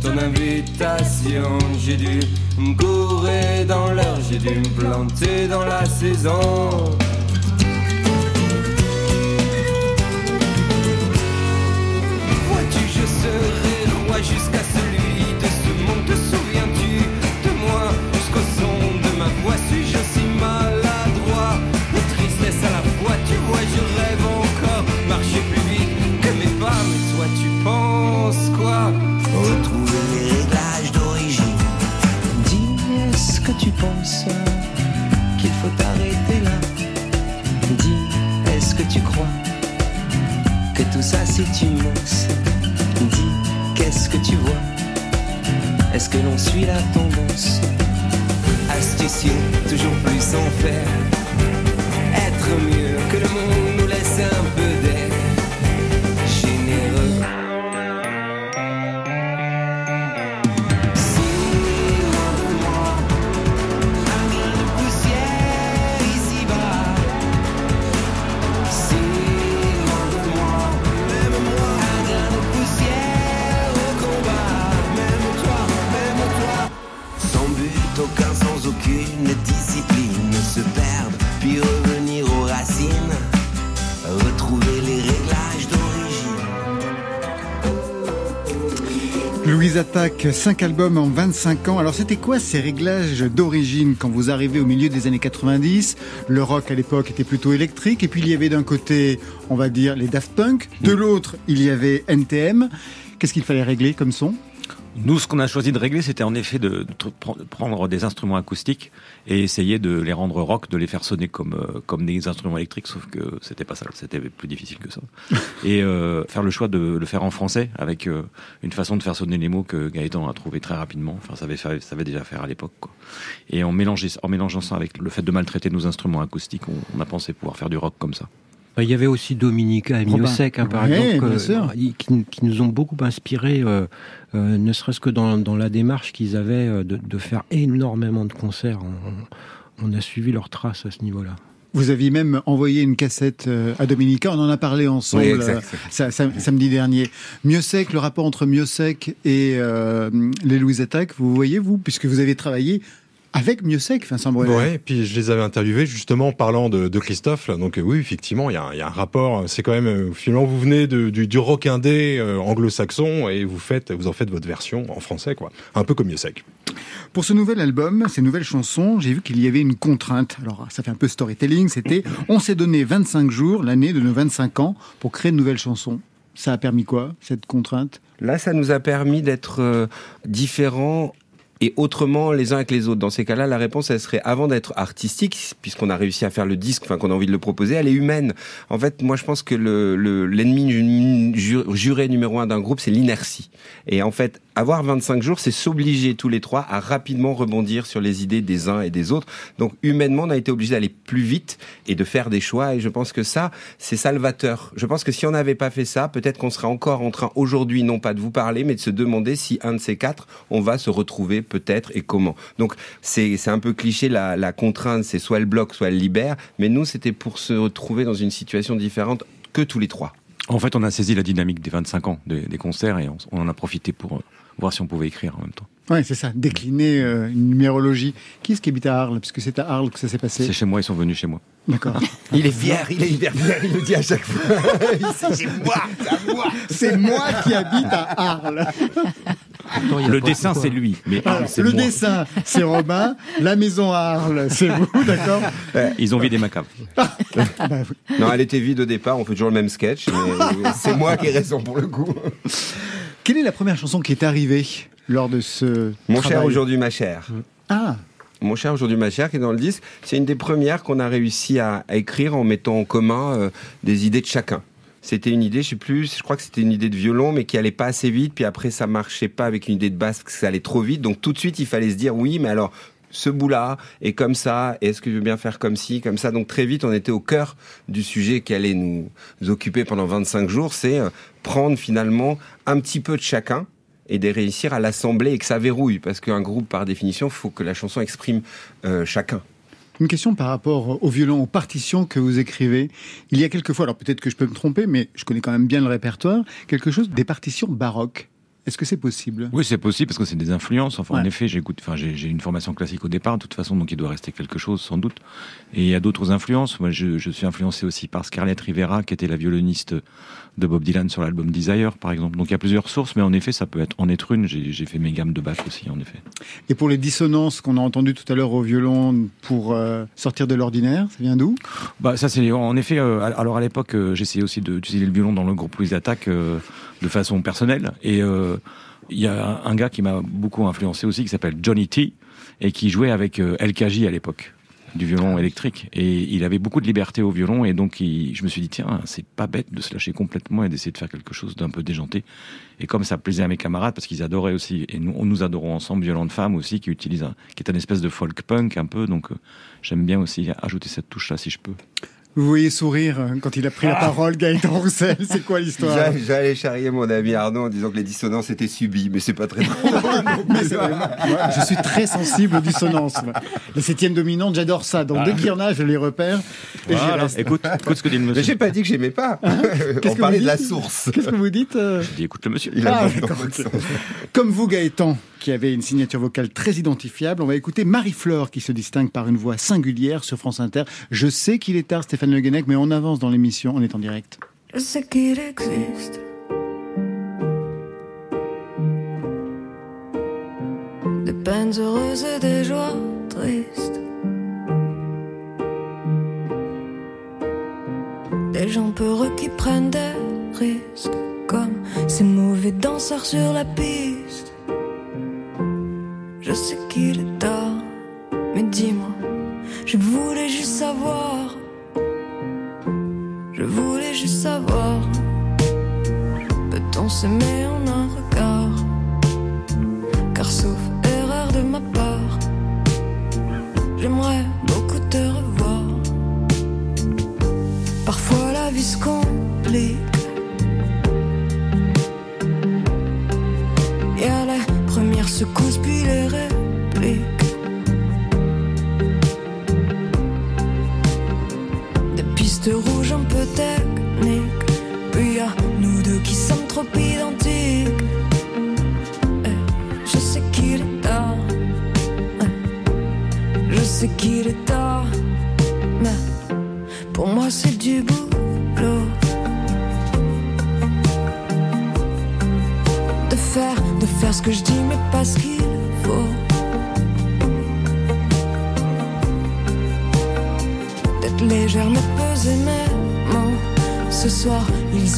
Speaker 4: ton invitation. J'ai dû me gourer dans l'heure, j'ai dû me planter dans la saison. Je serai roi jusqu'à
Speaker 2: Louise Attaque, 5 albums en 25 ans. Alors c'était quoi ces réglages d'origine quand vous arrivez au milieu des années 90 Le rock à l'époque était plutôt électrique et puis il y avait d'un côté, on va dire, les Daft Punk, de l'autre, il y avait NTM. Qu'est-ce qu'il fallait régler comme son?
Speaker 8: Nous, ce qu'on a choisi de régler, c'était en effet de, prendre des instruments acoustiques et essayer de les rendre rock, de les faire sonner comme euh, comme des instruments électriques, sauf que c'était pas ça, c'était plus difficile que ça. et euh, faire le choix de le faire en français avec euh, une façon de faire sonner les mots que Gaëtan a trouvé très rapidement. Enfin, ça avait fait, ça avait déjà faire à l'époque. Et en mélangeant en mélangeant ça avec le fait de maltraiter nos instruments acoustiques, on, on a pensé pouvoir faire du rock comme ça.
Speaker 7: Bah, Il y avait aussi Dominica et
Speaker 2: Robin.
Speaker 7: Miosek, hein, par
Speaker 2: Ouais,
Speaker 7: exemple, euh, qui, qui nous ont beaucoup inspiré, euh, euh, ne serait-ce que dans, dans la démarche qu'ils avaient de, de faire énormément de concerts. On, on a suivi leurs traces à ce niveau-là.
Speaker 2: Vous aviez même envoyé une cassette à Dominica, on en a parlé ensemble
Speaker 5: Oui, exact.
Speaker 2: ça- ça- samedi dernier. Miosek, le rapport entre Miosek et euh, les Louise Attaque, vous voyez vous, puisque vous avez travaillé avec Miosek, Vincent Brunner.
Speaker 6: Ouais, et puis je les avais interviewés justement en parlant de, de Christophe. là. Donc euh, oui, effectivement, il y, a un- il y a un rapport. C'est quand même euh, finalement vous venez de- du, du rock indé euh, anglo-saxon et vous faites, vous en faites votre version en français, quoi. Un peu comme Yosek.
Speaker 2: Pour ce nouvel album, ces nouvelles chansons, j'ai vu qu'il y avait une contrainte. Alors, ça fait un peu storytelling. C'était, on s'est donné 25 jours, l'année de nos 25 ans, pour créer de nouvelles chansons. Ça a permis quoi, cette contrainte?
Speaker 5: Là, ça nous a permis d'être différents et autrement les uns avec les autres. Dans ces cas-là, la réponse, elle serait avant d'être artistique, puisqu'on a réussi à faire le disque, enfin qu'on a envie de le proposer, elle est humaine. En fait, moi, je pense que le le- l'ennemi nu- ju- juré numéro un d'un groupe, c'est l'inertie. Et en fait, avoir 25 jours, c'est s'obliger tous les trois à rapidement rebondir sur les idées des uns et des autres. Donc, humainement, on a été obligé d'aller plus vite et de faire des choix. Et je pense que ça, c'est salvateur. Je pense que si on n'avait pas fait ça, peut-être qu'on serait encore en train aujourd'hui, non pas de vous parler, mais de se demander si un de ces quatre, on va se retrouver peut-être et comment. Donc, c'est un peu cliché, la, contrainte, c'est soit elle bloque, soit elle libère. Mais nous, c'était pour se retrouver dans une situation différente que tous les trois.
Speaker 8: En fait, on a saisi la dynamique des 25 ans des, concerts et on, on en a profité pour voir si on pouvait écrire en même temps.
Speaker 2: Ouais, c'est ça, décliner euh, une numérologie. Qui est-ce qui habite à Arles? Parce que c'est à Arles que ça s'est passé.
Speaker 8: C'est chez moi, ils sont venus chez moi.
Speaker 2: D'accord.
Speaker 5: Il est fier, il est hyper fier, il le dit à chaque fois. C'est moi, c'est à moi.
Speaker 2: C'est moi qui habite à Arles.
Speaker 8: Le dessin, c'est lui. Mais Arles,
Speaker 2: le
Speaker 8: moi.
Speaker 2: dessin, c'est Robin. La maison à Arles, c'est vous, d'accord?
Speaker 8: Ils ont vidé ma cave.
Speaker 2: Oui.
Speaker 5: Non, elle était vide au départ, on fait toujours le même sketch, c'est moi qui ai raison pour le coup.
Speaker 2: Quelle est la première chanson qui est arrivée lors de ce
Speaker 5: Mon
Speaker 2: travail
Speaker 5: cher aujourd'hui, ma chère.
Speaker 2: Ah,
Speaker 5: Mon cher aujourd'hui, ma chère, qui est dans le disque, c'est une des premières qu'on a réussi à, à écrire en mettant en commun euh, des idées de chacun. C'était une idée, je sais plus, je crois que c'était une idée de violon, mais qui allait pas assez vite, puis après ça marchait pas avec une idée de basse, parce que ça allait trop vite. Donc tout de suite, il fallait se dire, oui, mais alors ce bout-là est comme ça, est-ce que je veux bien faire comme ci, comme ça Donc très vite, on était au cœur du sujet qui allait nous, nous occuper pendant 25 jours, c'est euh, prendre finalement un petit peu de chacun et de réussir à l'assembler et que ça verrouille, parce qu'un groupe, par définition, faut que la chanson exprime euh, chacun.
Speaker 2: une question par rapport au violon, aux partitions que vous écrivez. Il y a quelquefois, alors peut-être que je peux me tromper, mais je connais quand même bien le répertoire, quelque chose des partitions baroques. Est-ce que c'est possible?
Speaker 8: Oui, c'est possible parce que c'est des influences. Enfin, en effet, j'écoute. Enfin, j'ai une formation classique au départ, de toute façon, donc il doit rester quelque chose, sans doute. Et il y a d'autres influences. Moi, je, je suis influencé aussi par Scarlett Rivera, qui était la violoniste de Bob Dylan sur l'album Desire, par exemple. Donc il y a plusieurs sources, mais en effet, ça peut être en être une. J'ai fait mes gammes de Bach aussi, en effet.
Speaker 2: Et pour les dissonances qu'on a entendues tout à l'heure au violon pour euh, sortir de l'ordinaire, ça vient d'où?
Speaker 8: Bah ça c'est en effet. euh, alors à l'époque, euh, j'essayais aussi d'utiliser le violon dans le groupe Louise Attaque de façon personnelle. Et euh, il y a un, gars qui m'a beaucoup influencé aussi, qui s'appelle Johnny T, et qui jouait avec euh, LKJ à l'époque du violon électrique. Et il avait beaucoup de liberté au violon et donc je me suis dit tiens c'est pas bête de se lâcher complètement et d'essayer de faire quelque chose d'un peu déjanté. Et comme ça plaisait à mes camarades parce qu'ils adoraient aussi et nous nous adorons ensemble Violon de femme aussi qui utilise un, qui est un espèce de folk punk un peu donc euh, j'aime bien aussi ajouter cette touche là si je peux
Speaker 2: Vous voyez sourire euh, quand il a pris la parole, Gaëtan Roussel. C'est quoi l'histoire
Speaker 5: J'a- J'allais charrier mon ami Arnaud en disant que les dissonances étaient subies, mais c'est pas très drôle.
Speaker 2: Mais je suis très sensible aux dissonances. moi. Les septièmes dominantes, j'adore ça. Donc dès qu'il y en a, je les repère et
Speaker 8: Voilà.
Speaker 2: reste.
Speaker 8: écoute écoute ce que dit le
Speaker 5: Mais
Speaker 8: monsieur
Speaker 5: j'ai pas dit que j'aimais pas.
Speaker 2: Qu'est-ce
Speaker 5: On parlait de la source.
Speaker 2: Qu'est-ce que vous dites euh
Speaker 8: je dis écoute le monsieur
Speaker 5: Il a
Speaker 2: Ah,
Speaker 5: sens.
Speaker 2: Comme vous, Gaëtan, qui avait une signature vocale très identifiable, on va écouter Marie-Flore, qui se distingue par une voix singulière sur France Inter. Je sais qu'il est tard, Stéphane Le Guenec, mais on avance dans l'émission, on est en direct.
Speaker 10: Je sais qu'il existe. Des peines heureuses et des joies tristes. Des gens peureux qui prennent des risques. Comme ces mauvais danseurs sur la piste. Je sais qu'il est tard, mais dis-moi, je voulais juste savoir. Je voulais juste savoir. Peut-on s'aimer en un regard? Car sauf erreur de ma part J'aimerais beaucoup te revoir. Parfois la vie se complique. Y a les premières secousses puis les répliques. Des pistes rouges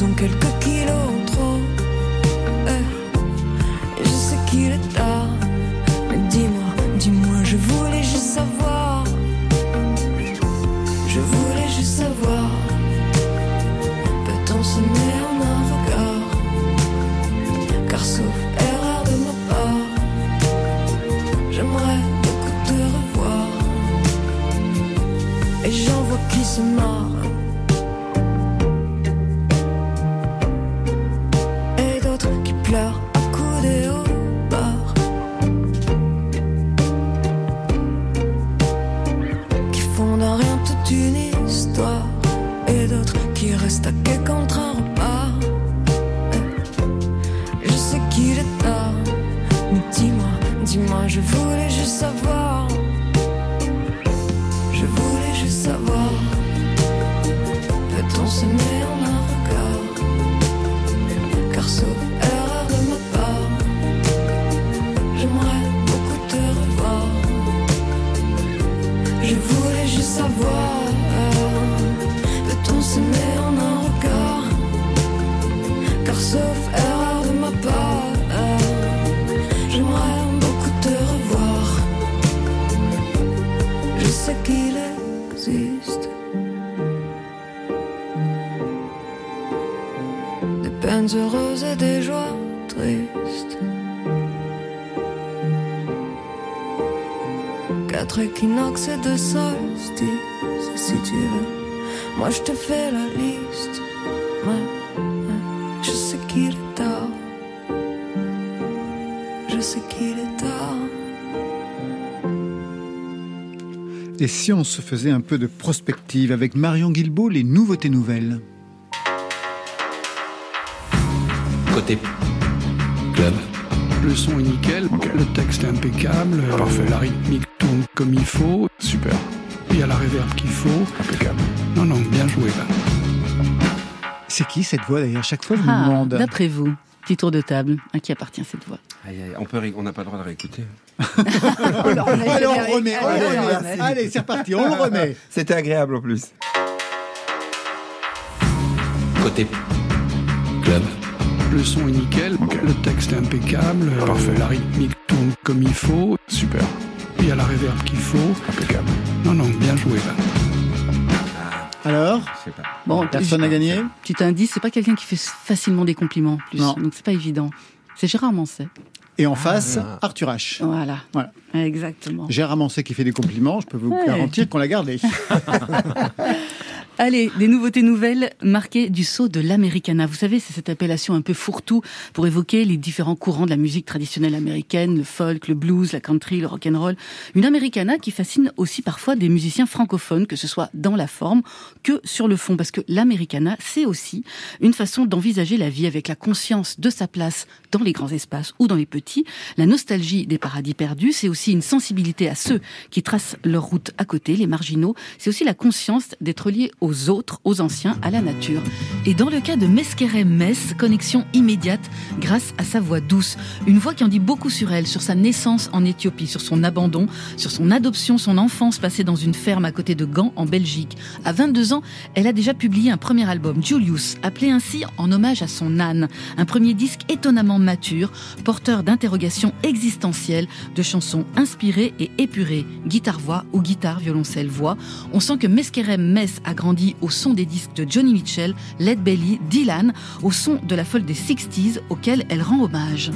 Speaker 10: ils ont Moi je te fais la liste. Ouais, ouais. Je sais qu'il est tard. Je sais qu'il est tard.
Speaker 2: Et si on se faisait un peu de prospective avec Marion Guilbault, les nouveautés nouvelles
Speaker 12: Côté club.
Speaker 13: Le son est nickel, le texte est impeccable, parfait. La rythmique tourne comme il faut, super. Il y a la réverb qu'il faut, impeccable. Non, non, bien joué là.
Speaker 2: C'est qui cette voix d'ailleurs? Chaque fois je me
Speaker 3: Ah,
Speaker 2: demande.
Speaker 3: D'après vous, petit tour de table, à qui appartient cette voix?
Speaker 5: Aïe, aïe, on peut, on n'a pas le droit de réécouter.
Speaker 2: Allez, on le remet, on le
Speaker 3: Allez,
Speaker 2: remet.
Speaker 3: allez,
Speaker 2: Allez, c'est reparti, on le remet.
Speaker 5: C'était agréable en plus.
Speaker 12: Côté club.
Speaker 13: Le son est nickel, le texte est impeccable, parfait. La rythmique tourne comme il faut, super. Il y a la réverb qu'il faut, impeccable. Non, non, bien joué là.
Speaker 2: Alors
Speaker 5: pas.
Speaker 3: Bon,
Speaker 2: Personne n'a gagné
Speaker 3: Petit indice, c'est pas quelqu'un qui fait facilement des compliments en plus,
Speaker 2: Non.
Speaker 3: donc c'est pas évident. C'est Gérard Manset.
Speaker 2: Et en face, Arthur H.
Speaker 3: Voilà.
Speaker 2: Voilà.
Speaker 3: Exactement.
Speaker 2: Gérard Manset qui fait des compliments, je peux vous
Speaker 3: Ouais.
Speaker 2: garantir qu'on l'a gardé.
Speaker 3: Allez, des nouveautés nouvelles marquées du sceau de l'Americana. Vous savez, c'est cette appellation un peu fourre-tout pour évoquer les différents courants de la musique traditionnelle américaine, le folk, le blues, la country, le rock and roll. Une Americana qui fascine aussi parfois des musiciens francophones, que ce soit dans la forme que sur le fond, parce que l'Americana, c'est aussi une façon d'envisager la vie avec la conscience de sa place dans les grands espaces ou dans les petits, la nostalgie des paradis perdus, c'est aussi une sensibilité à ceux qui tracent leur route à côté, les marginaux, c'est aussi la conscience d'être lié aux autres, aux anciens, à la nature. Et dans le cas de Meskerem Mess, connexion immédiate grâce à sa voix douce, une voix qui en dit beaucoup sur elle, sur sa naissance en Éthiopie, sur son abandon, sur son adoption, son enfance passée dans une ferme à côté de Gand en Belgique. À 22 ans, elle a déjà publié un premier album, Julius, appelé ainsi en hommage à son âne, un premier disque étonnamment mature, porteur d'interrogations existentielles, de chansons inspirées et épurées, guitare-voix ou guitare-violoncelle-voix. On sent que Meskerem Mess a grandi au son des disques de Johnny Mitchell, Led Belly, Dylan, au son de la folle des 60s auquel elle rend hommage.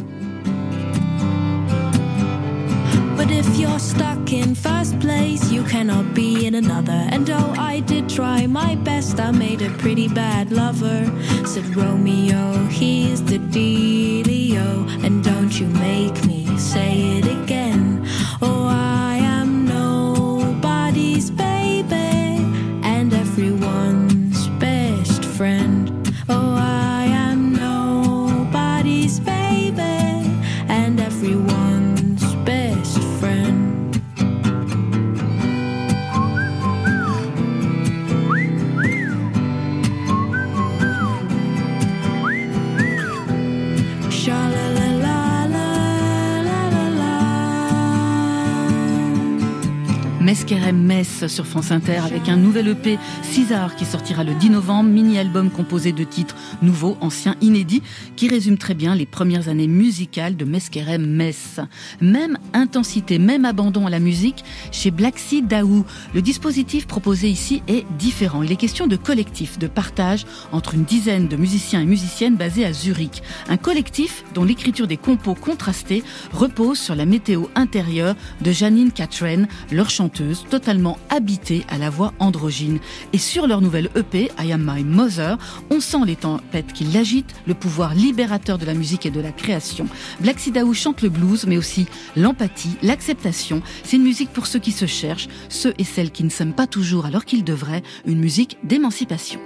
Speaker 3: Meskerem Mess sur France Inter avec un nouvel EP César qui sortira le 10 novembre, mini-album composé de titres nouveaux, anciens, inédits, qui résume très bien les premières années musicales de Meskerem Mess. Même intensité, même abandon à la musique chez Black Sea Daou. Le dispositif proposé ici est différent. Il est question de collectif, de partage entre une dizaine de musiciens et musiciennes basés à Zurich. Un collectif dont l'écriture des compos contrastés repose sur la météo intérieure de Janine Catren, leur chanteuse totalement habitée à la voix androgyne. Et sur leur nouvelle EP, I Am My Mother, on sent les tempêtes qui l'agitent, le pouvoir libérateur de la musique et de la création. Black Sidaou chante le blues, mais aussi l'empathie, l'acceptation. C'est une musique pour ceux qui se cherchent, ceux et celles qui ne s'aiment pas toujours alors qu'ils devraient, une musique d'émancipation.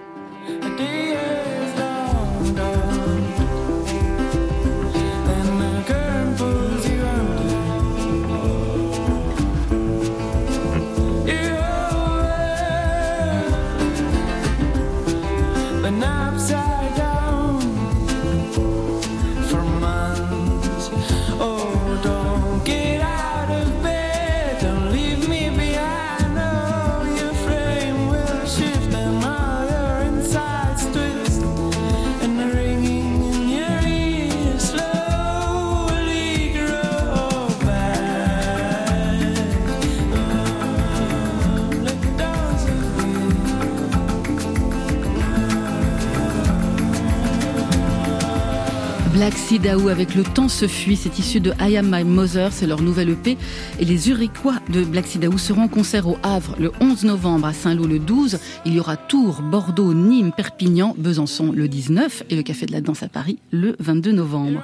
Speaker 3: Black Sea Dao avec Le temps se fuit, c'est issu de I Am My Mother, c'est leur nouvelle EP. Et les Uriquois de Black Sea Dao seront en concert au Havre le 11 novembre, à Saint-Lô le 12. Il y aura Tours, Bordeaux, Nîmes, Perpignan, Besançon le 19 et le Café de la Danse à Paris le 22 novembre.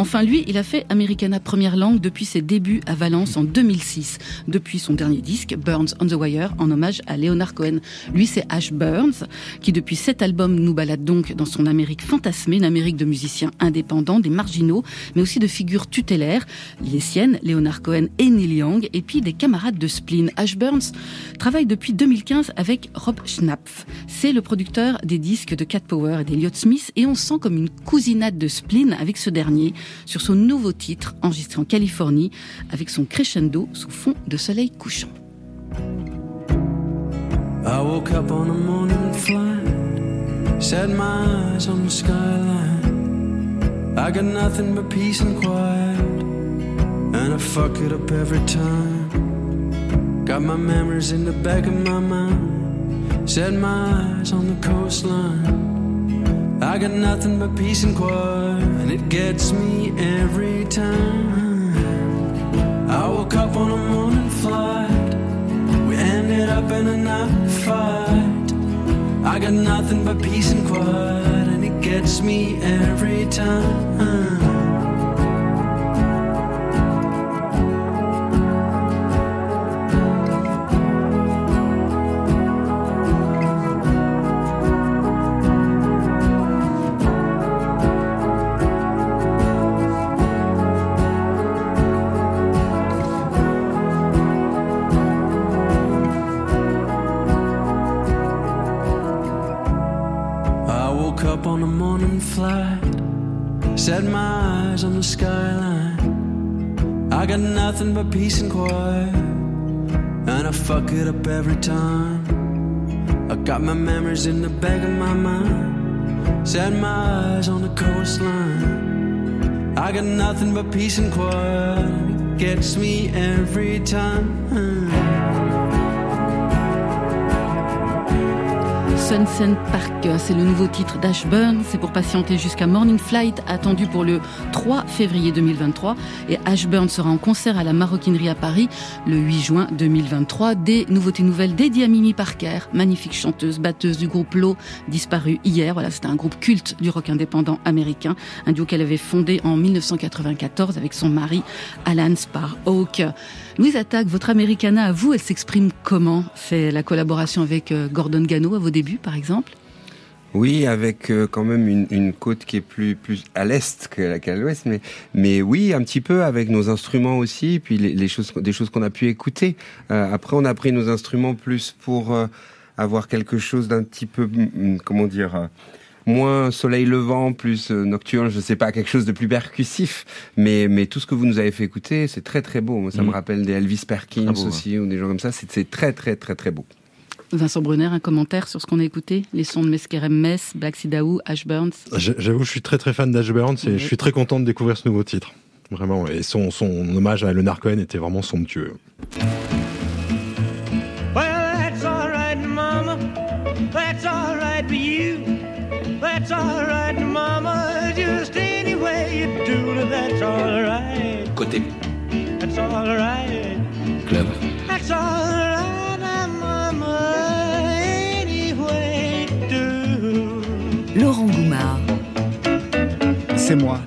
Speaker 3: Enfin, lui, il a fait Americana première langue depuis ses débuts à Valence en 2006, depuis son dernier disque, Burns on the Wire, en hommage à Leonard Cohen. Lui, c'est Ash Burns, qui depuis sept albums nous balade donc dans son Amérique fantasmée, une Amérique de musiciens indépendants, des marginaux, mais aussi de figures tutélaires, les siennes, Leonard Cohen et Neil Young, et puis des camarades de Spleen. Ash Burns travaille depuis 2015 avec Rob Schnapf. C'est le producteur des disques de Cat Power et d'Eliot Smith, et on sent comme une cousinade de Spleen avec ce dernier sur son nouveau titre enregistré en Californie avec son crescendo sous fond de soleil couchant.
Speaker 14: I woke up on a morning flight, set my eyes on the skyline. I got nothing but peace and quiet, and I fuck it up every time. Got my memories in the back of my mind, set my eyes on the coastline. I got nothing but peace and quiet, and it gets me every time. I woke up on a morning flight, we ended up in a night fight. I got nothing but peace and quiet, and it gets me every time. Quiet, and I fuck it up every time. I got my memories in the back of my mind, set my eyes on the coastline. I got nothing but peace and quiet, it gets me every time.
Speaker 3: Sunset Park, c'est le nouveau titre d'Ashburn. C'est pour patienter jusqu'à Morning Flight, attendu pour le 3 février 2023. Et Ashburn sera en concert à la Maroquinerie à Paris le 8 juin 2023. Des nouveautés nouvelles dédiées à Mimi Parker, magnifique chanteuse, batteuse du groupe Low, disparue hier. Voilà, c'était un groupe culte du rock indépendant américain. Un duo qu'elle avait fondé en 1994 avec son mari Alan Sparhawk. Louise Attaque, votre Americana à vous, elle s'exprime comment? C'est la collaboration avec euh, Gordon Gano à vos débuts, par exemple?
Speaker 5: Oui, avec euh, quand même une, côte qui est plus à l'est que qu'à l'ouest, mais mais oui, un petit peu avec nos instruments aussi, puis les, choses des choses qu'on a pu écouter. Euh, après, on a pris nos instruments plus pour avoir quelque chose d'un petit peu mm, comment dire. Moins soleil levant, plus euh, nocturne, je sais pas, quelque chose de plus percussif. Mais, mais tout ce que vous nous avez fait écouter, c'est très très beau. Moi, ça me
Speaker 8: Mhm.
Speaker 5: rappelle des Elvis Perkins
Speaker 8: ouais.
Speaker 5: aussi, ou des gens comme ça. C'est c'est très très très très beau.
Speaker 3: Vincent Brunner, un commentaire sur ce qu'on a écouté? Les sons de Meskerem Mess, Black Sidaou, Ash Burns?
Speaker 6: J'a- J'avoue, je suis très très fan d'Ash Burns et je suis très content de découvrir ce nouveau titre. Vraiment, et son, son hommage à Leonard Cohen était vraiment somptueux.
Speaker 15: That's all right, Mama. Just any way you do it, that's all right.
Speaker 12: Côté
Speaker 15: That's all right.
Speaker 12: club.
Speaker 15: That's all right, Mama. Any way you do.
Speaker 16: Laurent Goumard.
Speaker 2: C'est moi.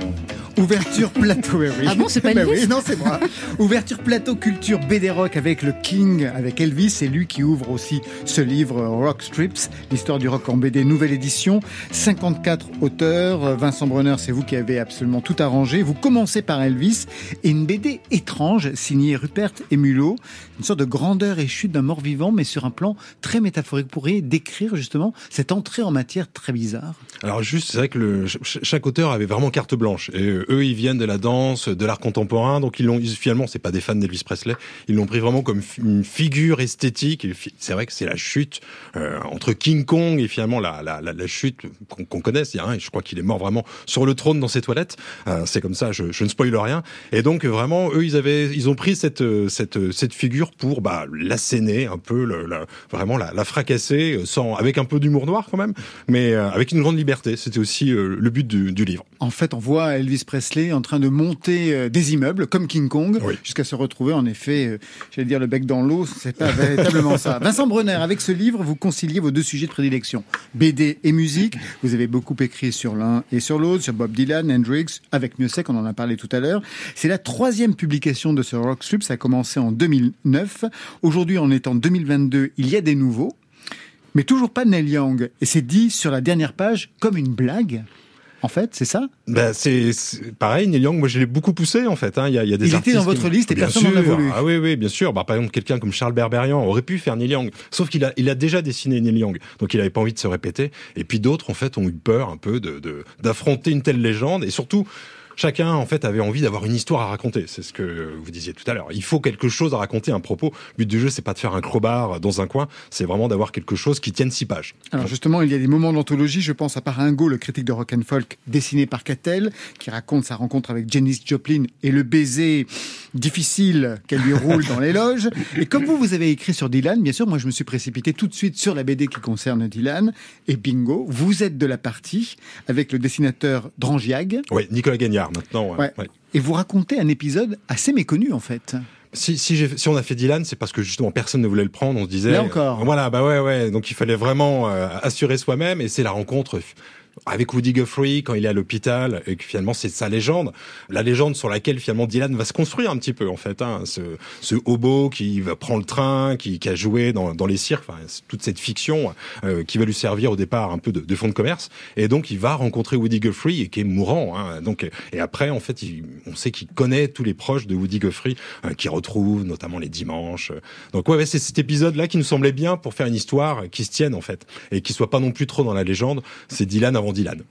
Speaker 2: Ouverture plateau, oui, oui.
Speaker 3: Ah bon, c'est pas
Speaker 2: Bah
Speaker 3: Elvis
Speaker 2: oui, non, c'est moi. Ouverture plateau culture BD Rock avec le King, avec Elvis. C'est lui qui ouvre aussi ce livre Rock Strips, l'histoire du rock en BD, nouvelle édition. 54 auteurs. Vincent Brunner, c'est vous qui avez absolument tout arrangé. Vous commencez par Elvis et une BD étrange signée Rupert et Mulot. Une sorte de grandeur et chute d'un mort-vivant, mais sur un plan très métaphorique. Vous pourriez décrire justement cette entrée en matière très bizarre?
Speaker 6: Alors juste, c'est vrai que chaque auteur avait vraiment carte blanche. Et euh, eux, ils viennent de la danse, de l'art contemporain, donc ils l'ont finalement, c'est pas des fans d'Elvis Presley, ils l'ont pris vraiment comme une figure esthétique. C'est vrai que c'est la chute euh, entre King Kong et finalement la, la, la, chute qu'on qu'on connaît. Hein, je crois qu'il est mort vraiment sur le trône dans ses toilettes. Euh, c'est comme ça, je, ne spoile rien. Et donc vraiment, eux, ils avaient, ils ont pris cette cette cette figure pour bah l'asséner un peu, le, la- vraiment la, la fracasser, euh, sans avec un peu d'humour noir quand même, mais euh, avec une grande liberté. C'était aussi euh, le but du, du livre.
Speaker 2: En fait, on voit Elvis Presley en train de monter des immeubles comme King Kong, jusqu'à se retrouver en effet, j'allais dire le bec dans l'eau, c'est pas véritablement ça. Vincent Brunner, avec ce livre, vous conciliez vos deux sujets de prédilection, BD et musique. Vous avez beaucoup écrit sur l'un et sur l'autre, sur Bob Dylan, Hendrix, avec Miossec, on en a parlé tout à l'heure. C'est la troisième publication de ce rock strip, ça a commencé en 2009. Aujourd'hui, on est en 2022, il y a des nouveaux. Mais toujours pas Neil Young. Et c'est dit sur la dernière page comme une blague. En fait, c'est ça?
Speaker 6: Ben, c'est pareil, Neil Young, moi je l'ai beaucoup poussé en fait. hein. Il y a, il y a des
Speaker 2: Il était dans
Speaker 6: qui-
Speaker 2: votre liste et
Speaker 6: Bien
Speaker 2: personne n'en a voulu.
Speaker 6: Ah oui, oui, bien sûr. Bah, par exemple, quelqu'un comme Charles Berberian aurait pu faire Neil Young, sauf qu'il a, il a déjà dessiné Neil Young, donc il avait pas envie de se répéter. Et puis d'autres en fait ont eu peur un peu de de- d'affronter une telle légende et surtout. Chacun, en fait, avait envie d'avoir une histoire à raconter. C'est ce que vous disiez tout à l'heure. Il faut quelque chose à raconter, un propos. Le but du jeu, c'est pas de faire un crowbar dans un coin. C'est vraiment d'avoir quelque chose qui tienne six pages.
Speaker 2: Alors justement, il y a des moments d'anthologie. Je pense à Paringo, le critique de rock and folk, dessiné par Cattell, qui raconte sa rencontre avec Janis Joplin et le baiser difficile qu'elle lui roule dans les loges. Et comme vous, vous avez écrit sur Dylan, bien sûr, moi je me suis précipité tout de suite sur la BD qui concerne Dylan. Et bingo, vous êtes de la partie avec le dessinateur Drangiag.
Speaker 6: Oui, Nicolas Gagnard maintenant. ouais,
Speaker 2: Ouais.
Speaker 6: ouais.
Speaker 2: Et vous racontez un épisode assez méconnu en fait.
Speaker 6: Si, si, j'ai- si on a fait Dylan, c'est parce que justement personne ne voulait le prendre. On se disait.
Speaker 2: Là encore.
Speaker 6: euh, voilà, bah ouais, ouais. Donc il fallait vraiment euh, assurer soi-même. Et c'est la rencontre avec Woody Guthrie quand il est à l'hôpital et que finalement c'est sa légende, la légende sur laquelle finalement Dylan va se construire un petit peu en fait. Hein, ce, ce hobo qui va prendre le train, qui, qui a joué dans, dans les cirques, enfin toute cette fiction euh, qui va lui servir au départ un peu de, de fonds de commerce. Et donc il va rencontrer Woody Guthrie et qui est mourant. Hein, donc et après en fait il- on sait qu'il connaît tous les proches de Woody Guthrie euh, qui retrouve notamment les dimanches. Donc ouais, ouais c'est cet épisode là qui nous semblait bien pour faire une histoire qui se tienne en fait et qui soit pas non plus trop dans la légende. C'est Dylan avant Dylan.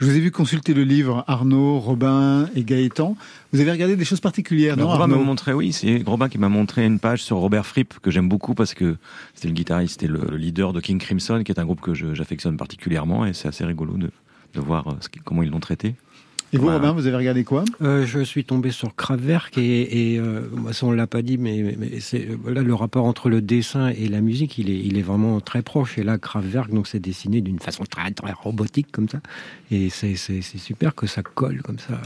Speaker 2: Je vous ai vu consulter le livre Arnaud, Robin et Gaëtan. Vous avez regardé des choses particulières, non
Speaker 8: Robin m'a montré, oui, c'est Robin qui m'a montré une page sur Robert Fripp que j'aime beaucoup parce que c'était le guitariste et le, le leader de King Crimson, qui est un groupe que j'affectionne particulièrement et c'est assez rigolo de, de voir euh, ce qui- comment ils l'ont traité.
Speaker 2: Et vous,
Speaker 8: Bah,
Speaker 2: Robin, vous avez regardé quoi?
Speaker 7: Euh, je suis tombé sur Kraftwerk et, et euh, moi, ça on l'a pas dit, mais, mais c'est là le rapport entre le dessin et la musique, il est, il est vraiment très proche. Et là, Kraftwerk, donc c'est dessiné d'une façon très, très robotique comme ça, et c'est c'est- c'est super que ça colle comme ça.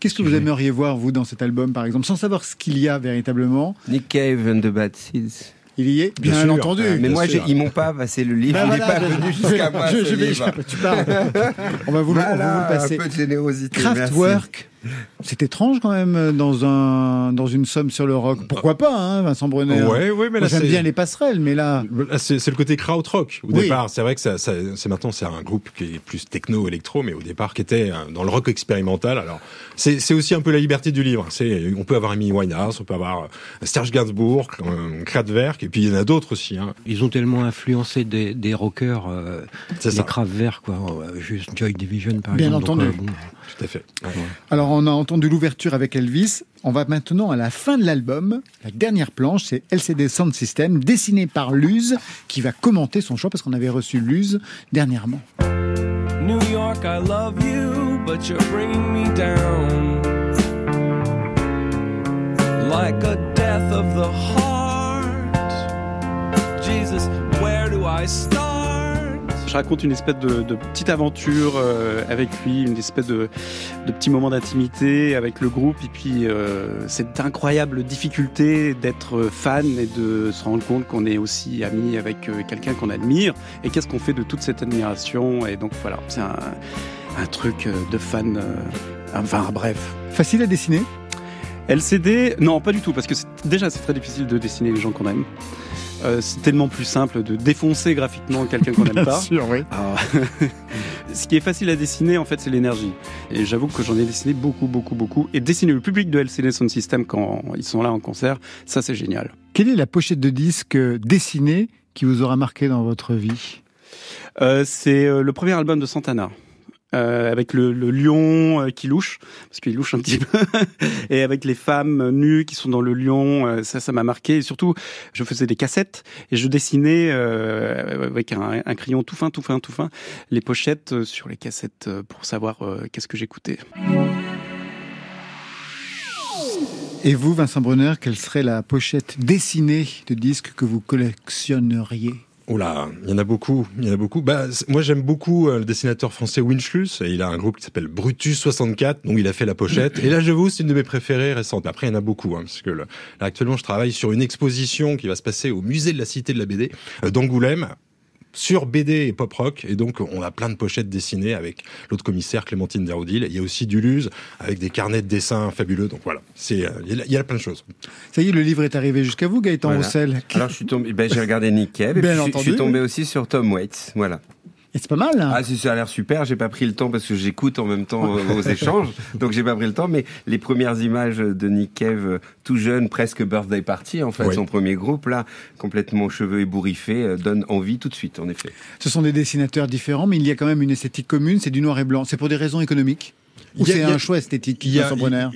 Speaker 2: Qu'est-ce que vous aimeriez voir, vous, dans cet album, par exemple, sans savoir ce qu'il y a véritablement
Speaker 5: Nick Cave and the Bad Seeds.
Speaker 2: Il y est, bien, entendu.
Speaker 5: Mais
Speaker 2: Bien
Speaker 5: moi, ils m'ont pas passé le livre.
Speaker 2: Bah
Speaker 5: il n'est
Speaker 2: voilà,
Speaker 5: pas
Speaker 2: je-
Speaker 5: venu
Speaker 2: je-
Speaker 5: jusqu'à moi.
Speaker 2: je-
Speaker 5: ce
Speaker 2: je vais-
Speaker 5: livre.
Speaker 2: je- tu parles. On va vous le- on va vous le passer.
Speaker 5: Un peu de générosité.
Speaker 2: Kraftwerk, c'est étrange quand même dans un dans une somme sur le rock. Pourquoi pas, hein, Vincent Brunner
Speaker 6: Ouais, ouais, mais
Speaker 2: Moi,
Speaker 6: là,
Speaker 2: j'aime bien les passerelles, mais là,
Speaker 6: Là, C'est c'est le côté krautrock au
Speaker 2: Oui.
Speaker 6: départ. C'est vrai que ça, ça- c'est maintenant c'est un groupe qui est plus techno électro, mais au départ qui était euh, dans le rock expérimental. Alors c'est c'est aussi un peu la liberté du livre. C'est on peut avoir Amy Winehouse, on peut avoir euh, Serge Gainsbourg, euh, Kraftwerk, et puis il y en a d'autres aussi. Hein.
Speaker 7: Ils ont tellement influencé des, des rockers, euh,
Speaker 6: C'est
Speaker 7: les
Speaker 6: ça.
Speaker 7: Kraftwerk, quoi. Euh, Juste Joy Division, par
Speaker 2: Bien
Speaker 7: exemple.
Speaker 2: entendu.
Speaker 7: Donc, euh, bon,
Speaker 6: Tout à fait. Ouais.
Speaker 2: alors on a entendu l'ouverture avec Elvis. On va maintenant à la fin de l'album. La dernière planche, c'est LCD Sound System, dessiné par Luz, qui va commenter son choix parce qu'on avait reçu Luz dernièrement.
Speaker 15: New York, I love you, but you're bringing me down. Like a death of the heart. Jesus, where do I start?
Speaker 16: Je raconte une espèce de, de petite aventure euh, avec lui, une espèce de, de petit moment d'intimité avec le groupe, et puis euh, cette incroyable difficulté d'être fan et de se rendre compte qu'on est aussi ami avec euh, quelqu'un qu'on admire, et qu'est-ce qu'on fait de toute cette admiration, et donc voilà, c'est un, un truc de fan, enfin bref.
Speaker 2: Facile à dessiner?
Speaker 16: LCD, non, pas du tout, parce que déjà c'est très difficile de dessiner les gens qu'on aime. Euh, c'est tellement plus simple de défoncer graphiquement quelqu'un qu'on n'aime
Speaker 2: Bien
Speaker 16: pas.
Speaker 2: sûr, oui.
Speaker 16: Ah. Ce qui est facile à dessiner, en fait, c'est l'énergie. Et j'avoue que j'en ai dessiné beaucoup, beaucoup, beaucoup. Et dessiner le public de LCD Sound System quand ils sont là en concert, ça c'est génial.
Speaker 2: Quelle est la pochette de disque dessinée qui vous aura marqué dans votre vie?
Speaker 16: Euh, c'est euh, le premier album de Santana. Euh, avec le, le lion euh, qui louche, parce qu'il louche un petit peu, et avec les femmes nues qui sont dans le lion, euh, ça, ça m'a marqué. Et surtout, je faisais des cassettes et je dessinais euh, avec un, un crayon tout fin, tout fin, tout fin, les pochettes sur les cassettes pour savoir euh, qu'est-ce que j'écoutais.
Speaker 2: Et vous, Vincent Brunner, quelle serait la pochette dessinée de disques que vous collectionneriez?
Speaker 6: Là, il y en a beaucoup, il y en a beaucoup. Bah, moi j'aime beaucoup euh, le dessinateur français Winchlus, il a un groupe qui s'appelle Brutus 64, dont il a fait la pochette. Et là, j'avoue, c'est une de mes préférées récentes. Après, il y en a beaucoup, hein, parce que là, actuellement, je travaille sur une exposition qui va se passer au musée de la Cité de la BD euh, d'Angoulême sur BD et pop rock et donc on a plein de pochettes dessinées avec l'autre commissaire Clémentine Deroudil il y a aussi Duluze avec des carnets de dessins fabuleux donc voilà c'est euh, il y a- il y, a plein de choses
Speaker 2: Ça y est, le livre est arrivé jusqu'à vous, Gaëtan
Speaker 5: Voilà.
Speaker 2: Roussel.
Speaker 5: Alors je suis tombé, ben, j'ai regardé Nick Cave et puis je suis- je suis
Speaker 2: entendu,
Speaker 5: tombé aussi sur Tom Waits, voilà.
Speaker 2: Et c'est pas mal. hein
Speaker 5: Ah, ça a l'air super. J'ai pas pris le temps parce que j'écoute en même temps euh, aux échanges, donc j'ai pas pris le temps. Mais les premières images de Nick Cave, euh, tout jeune, presque birthday party, en fait,
Speaker 6: Oui.
Speaker 5: son premier groupe là, complètement cheveux ébouriffés, euh, donne envie tout de suite, en effet.
Speaker 2: Ce sont des dessinateurs différents, mais il y a quand même une esthétique commune, c'est du noir et blanc. C'est pour des raisons économiques Ou c'est un choix esthétique,
Speaker 6: il-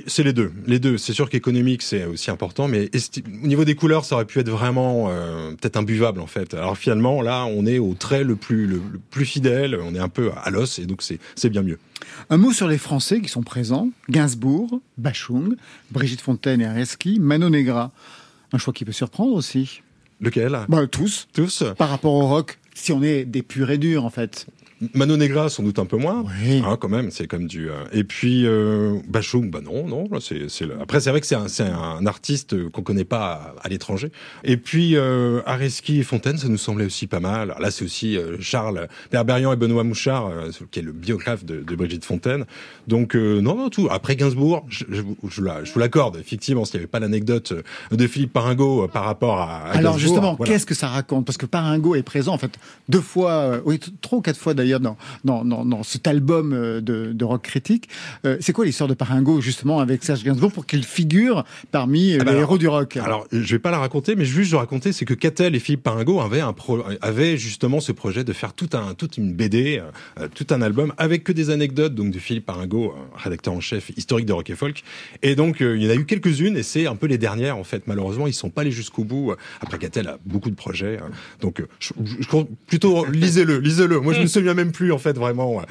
Speaker 6: C'est les deux. Les deux. C'est sûr qu'économique, c'est aussi important, mais au niveau des couleurs, ça aurait pu être vraiment euh, peut-être imbuvable en fait. Alors finalement, là, on est au trait le plus le, le plus fidèle. On est un peu à l'os, et donc c'est bien mieux.
Speaker 2: Un mot sur les Français qui sont présents. Gainsbourg, Bachung, Brigitte Fontaine et Areski, Mano Negra. Un choix qui peut surprendre aussi.
Speaker 6: Lequel?
Speaker 2: Bah, tous.
Speaker 6: Tous.
Speaker 2: Par rapport au rock, si on est des purs et durs, en fait.
Speaker 6: Mano Negra, sans doute un peu moins.
Speaker 2: Oui.
Speaker 6: Hein, quand même, c'est comme du. euh, Et puis euh, Bachung, bah non, non. là, C'est, c'est le- Après, c'est vrai que c'est un, c'est un artiste qu'on connaît pas à, à l'étranger. Et puis euh, Areski et Fontaine, ça nous semblait aussi pas mal. Alors là, c'est aussi euh, Charles Berberian et Benoît Mouchard, euh, qui est le biographe de, de Brigitte Fontaine. Donc euh, non, non, tout. Après Gainsbourg, je, je, vous- je, la- je vous l'accorde. Effectivement, s'il n'y avait pas l'anecdote de Philippe Paringo euh, par rapport à, à
Speaker 2: Alors
Speaker 6: Gainsbourg,
Speaker 2: justement,
Speaker 6: voilà.
Speaker 2: qu'est-ce que ça raconte? Parce que Paringo est présent en fait deux fois, euh, oui trois ou quatre fois d'ailleurs dans, dans, dans, dans cet album euh, de, de rock critique. Euh, c'est quoi l'histoire de Paringo justement avec Serge Gainsbourg pour qu'il figure parmi euh,
Speaker 6: Ah bah
Speaker 2: les
Speaker 6: alors-
Speaker 2: héros du rock?
Speaker 6: Alors, je vais pas la raconter, mais juste de raconter, c'est que Catel et Philippe Paringo avaient, un pro- avaient justement ce projet de faire tout un, toute une BD, euh, tout un album avec que des anecdotes donc de Philippe Paringo, rédacteur en chef historique de rock et folk. Et donc, euh, il y en a eu quelques-unes, et c'est un peu les dernières en fait. Malheureusement, ils sont pas allés jusqu'au bout. Après, Catel a beaucoup de projets, euh, donc je, je- je plutôt lisez-le, lisez-le. Moi, je me souviens même plus en fait vraiment.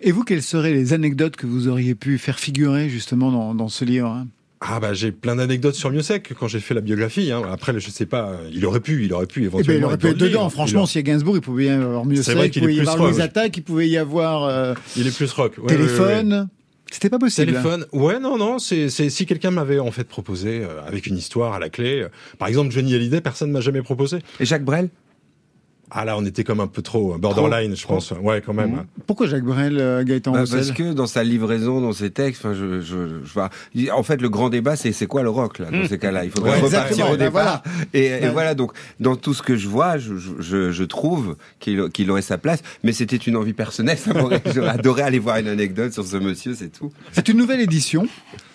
Speaker 2: Et vous, quelles seraient les anecdotes que vous auriez pu faire figurer justement dans, dans ce livre hein?
Speaker 6: Ah bah j'ai plein d'anecdotes sur Miossec quand j'ai fait la biographie. Hein. Après, je sais pas, il aurait pu, il aurait pu
Speaker 2: Eh
Speaker 6: éventuellement.
Speaker 2: ben, il aurait pu être
Speaker 6: livre.
Speaker 2: dedans. Franchement,
Speaker 6: Il
Speaker 2: s'il y a Gainsbourg, il pouvait y avoir
Speaker 6: vrai
Speaker 2: il
Speaker 6: qu'il
Speaker 2: pouvait y
Speaker 6: plus
Speaker 2: avoir
Speaker 6: rock.
Speaker 2: Louise Attaque, il pouvait y avoir euh,
Speaker 6: Il est plus rock. Ouais, ouais, ouais, ouais.
Speaker 2: téléphone. C'était pas possible.
Speaker 6: Téléphone, ouais, non, non, c'est, c'est si quelqu'un m'avait en fait proposé euh, avec une histoire à la clé. euh, par exemple, Johnny Hallyday, personne m'a jamais proposé.
Speaker 5: Et Jacques Brel?
Speaker 6: Ah là, on était comme un peu trop euh, borderline, je
Speaker 5: Trop.
Speaker 6: pense. Ouais, quand même.
Speaker 5: Mhm.
Speaker 2: Pourquoi Jacques Brel, euh, Gaëtan
Speaker 5: Bah,
Speaker 2: Roussel
Speaker 5: parce que dans sa livraison, dans ses textes, je, je. En fait, le grand débat, c'est c'est quoi le rock là dans ces cas-là? Il faudrait
Speaker 6: Ouais,
Speaker 5: repartir
Speaker 2: exactement,
Speaker 5: au
Speaker 2: bah,
Speaker 5: départ. Et, et
Speaker 2: Ouais.
Speaker 5: voilà. Donc, dans tout ce que je vois, je, je- je, je trouve qu'il qu'il aurait sa place. Mais c'était une envie personnelle. J'aurais adoré aller voir une anecdote sur ce monsieur, c'est tout.
Speaker 2: C'est une nouvelle édition.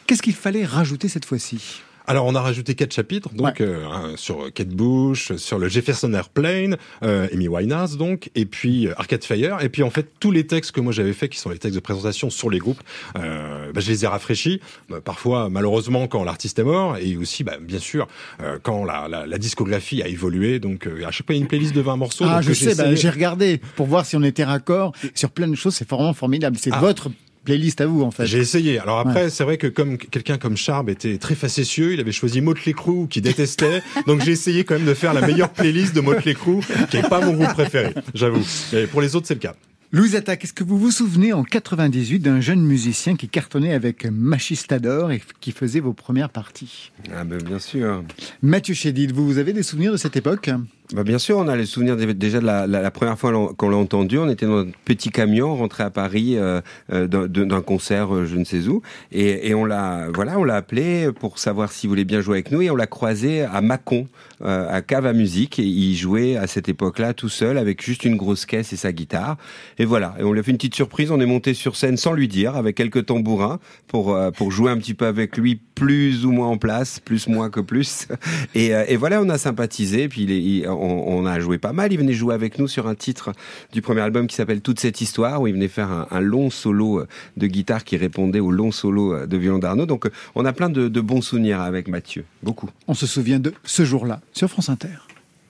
Speaker 2: Qu'est-ce qu'il fallait rajouter cette fois-ci?
Speaker 6: Alors, on a rajouté quatre chapitres, donc euh, sur Kate Bush, sur le Jefferson Airplane, euh, Amy Winehouse, donc, et puis euh, Arcade Fire, et puis en fait tous les textes que moi j'avais faits, qui sont les textes de présentation sur les groupes, euh, bah, je les ai rafraîchis. Bah, parfois, malheureusement, quand l'artiste est mort, et aussi, bah, bien sûr, euh, quand la, la, la discographie a évolué. Donc, euh, à chaque fois, il y a une playlist de 20 morceaux.
Speaker 2: Ah, je sais, bah,
Speaker 6: essayé-
Speaker 2: j'ai regardé pour voir si on était raccord sur plein de choses. C'est vraiment formidable. C'est
Speaker 6: Ah.
Speaker 2: votre playlist à vous, en fait.
Speaker 6: J'ai essayé. Alors après, c'est vrai que comme quelqu'un comme Charb était très facétieux, il avait choisi Motley Crue qui détestait. donc j'ai essayé quand même de faire la meilleure playlist de Motley Crue, qui est pas mon groupe préféré, j'avoue. Mais pour les autres, c'est le cas.
Speaker 2: Louise Attaque, est-ce que vous vous souvenez en 98 d'un jeune musicien qui cartonnait avec Machistador et qui faisait vos premières parties?
Speaker 5: Ah ben bien sûr.
Speaker 2: Mathieu Chédid, vous, vous avez des souvenirs de cette époque?
Speaker 5: Bah bien sûr, on a les souvenirs des- déjà de la, la- la première fois qu'on l'a entendu. On était dans un petit camion rentré à Paris euh, euh, d'un- concert, euh, je ne sais où, et, et on l'a, voilà, on l'a appelé pour savoir s'il voulait bien jouer avec nous, et on l'a croisé à Mâcon, euh, à Cave à musique, et il jouait à cette époque-là tout seul avec juste une grosse caisse et sa guitare. Et voilà, et on lui a fait une petite surprise. On est monté sur scène sans lui dire, avec quelques tambourins pour euh, pour jouer un petit peu avec lui, plus ou moins en place, plus moins que plus. Et, et voilà, on a sympathisé. Puis il est- il- on a joué pas mal. Il venait jouer avec nous sur un titre du premier album qui s'appelle Toute cette histoire, où il venait faire un, un long solo euh, de guitare qui répondait au long solo euh, de violon d'Arnaud. Donc, euh, on a plein de, de bons souvenirs avec Mathieu. Beaucoup.
Speaker 2: On se souvient de ce jour-là sur France Inter.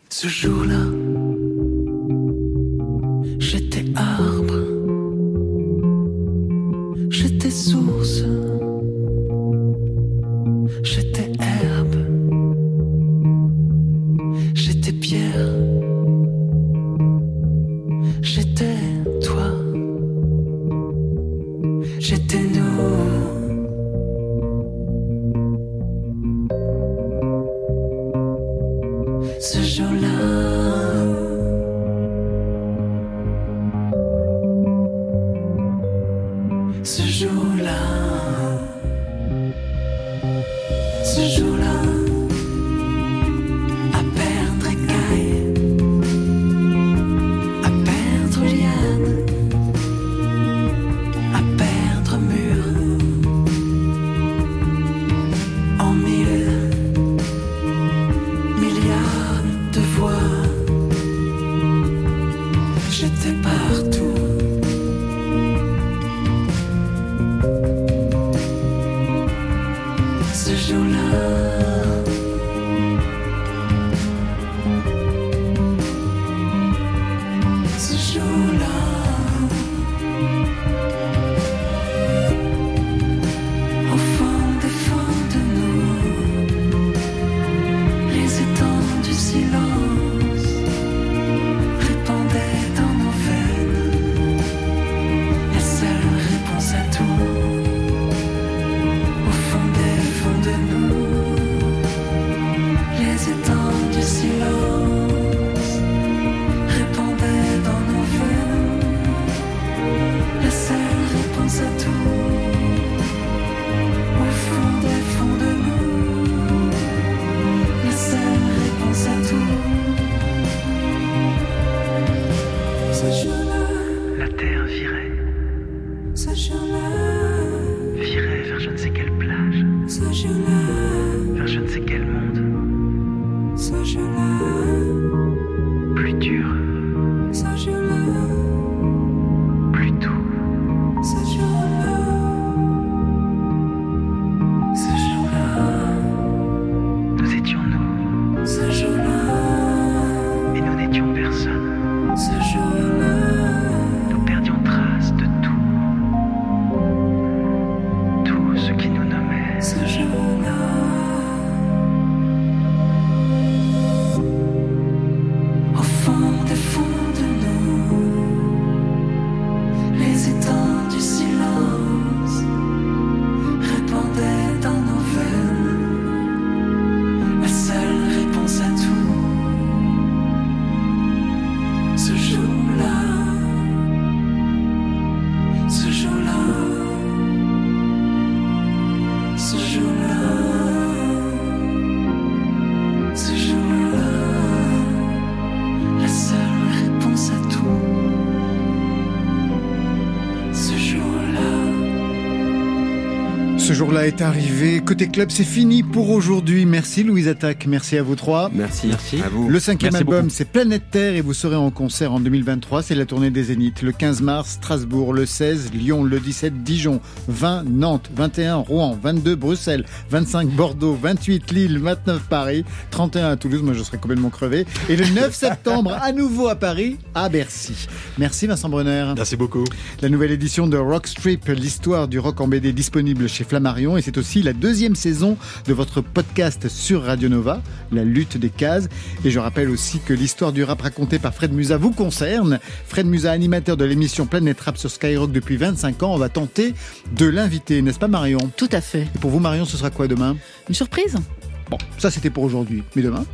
Speaker 15: Ce jour-là, jour-là
Speaker 2: est arrivé. Côté club, c'est fini pour aujourd'hui. Merci Louise Attaque. Merci à vous trois.
Speaker 5: Merci. À vous.
Speaker 2: Le cinquième
Speaker 5: Merci
Speaker 2: album, c'est Planète Terre et vous serez en concert en 2023. C'est la tournée des Zéniths. Le 15 mars, Strasbourg. Le 16, Lyon. Le 17, Dijon. 20, Nantes. 21, Rouen. 22, Bruxelles. 25, Bordeaux. 28, Lille. 29, Paris. 31 à Toulouse. Moi, je serai complètement crevé. Et le 9 septembre, à nouveau à Paris, à Bercy. Merci Vincent Brunner.
Speaker 6: Merci beaucoup.
Speaker 2: La nouvelle édition de Rock Strip, l'histoire du rock en BD disponible chez Flammarion et c'est aussi la deuxième saison de votre podcast sur Radio Nova, La lutte des cases. Et je rappelle aussi que l'histoire du rap racontée par Fred Musa vous concerne. Fred Musa, animateur de l'émission Planète Rap sur Skyrock depuis 25 ans, on va tenter de l'inviter, n'est-ce pas Marion?
Speaker 3: Tout à fait.
Speaker 2: Et pour vous Marion, ce sera quoi demain?
Speaker 3: Une surprise?
Speaker 2: Bon, ça c'était pour aujourd'hui, mais demain?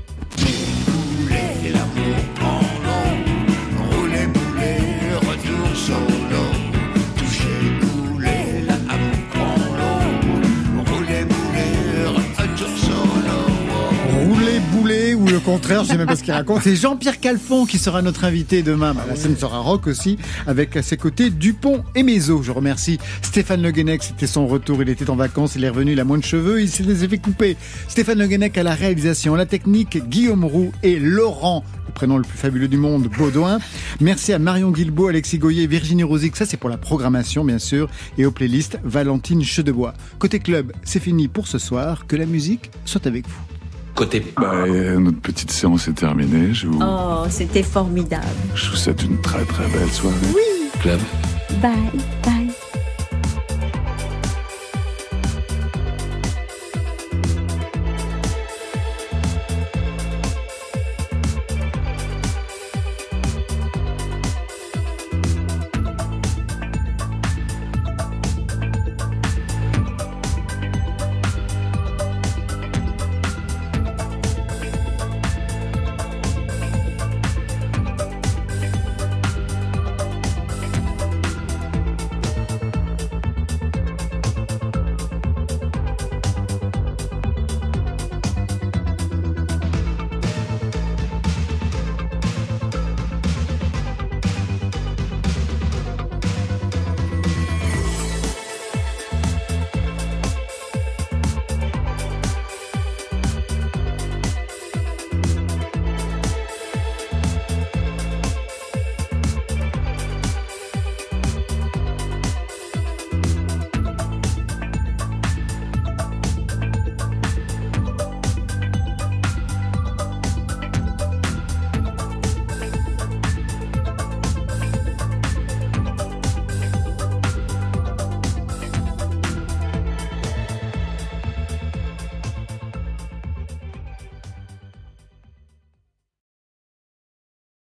Speaker 2: Le contraire, je sais même pas ce qu'il raconte. C'est Jean-Pierre Calfon qui sera notre invité demain. Bah, la scène sera rock aussi, avec à ses côtés Dupont et Mézo. Je remercie Stéphane Le c'était son retour. Il était en vacances, il est revenu, il a moins de cheveux, il s'est fait couper. Stéphane Le à la réalisation, la technique, Guillaume Roux et Laurent, le prénom le plus fabuleux du monde, Baudouin. Merci à Marion Guilbault, Alexis Goyer, Virginie Rosic, ça c'est pour la programmation bien sûr, et aux playlists Valentine Chedebois. Côté club, c'est fini pour ce soir, que la musique soit avec vous.
Speaker 12: Côté.
Speaker 17: Bah, euh, notre petite séance est terminée. Je vous,
Speaker 18: Oh, c'était formidable.
Speaker 17: je vous souhaite une très très belle soirée.
Speaker 18: Oui.
Speaker 12: Club.
Speaker 18: Bye, bye.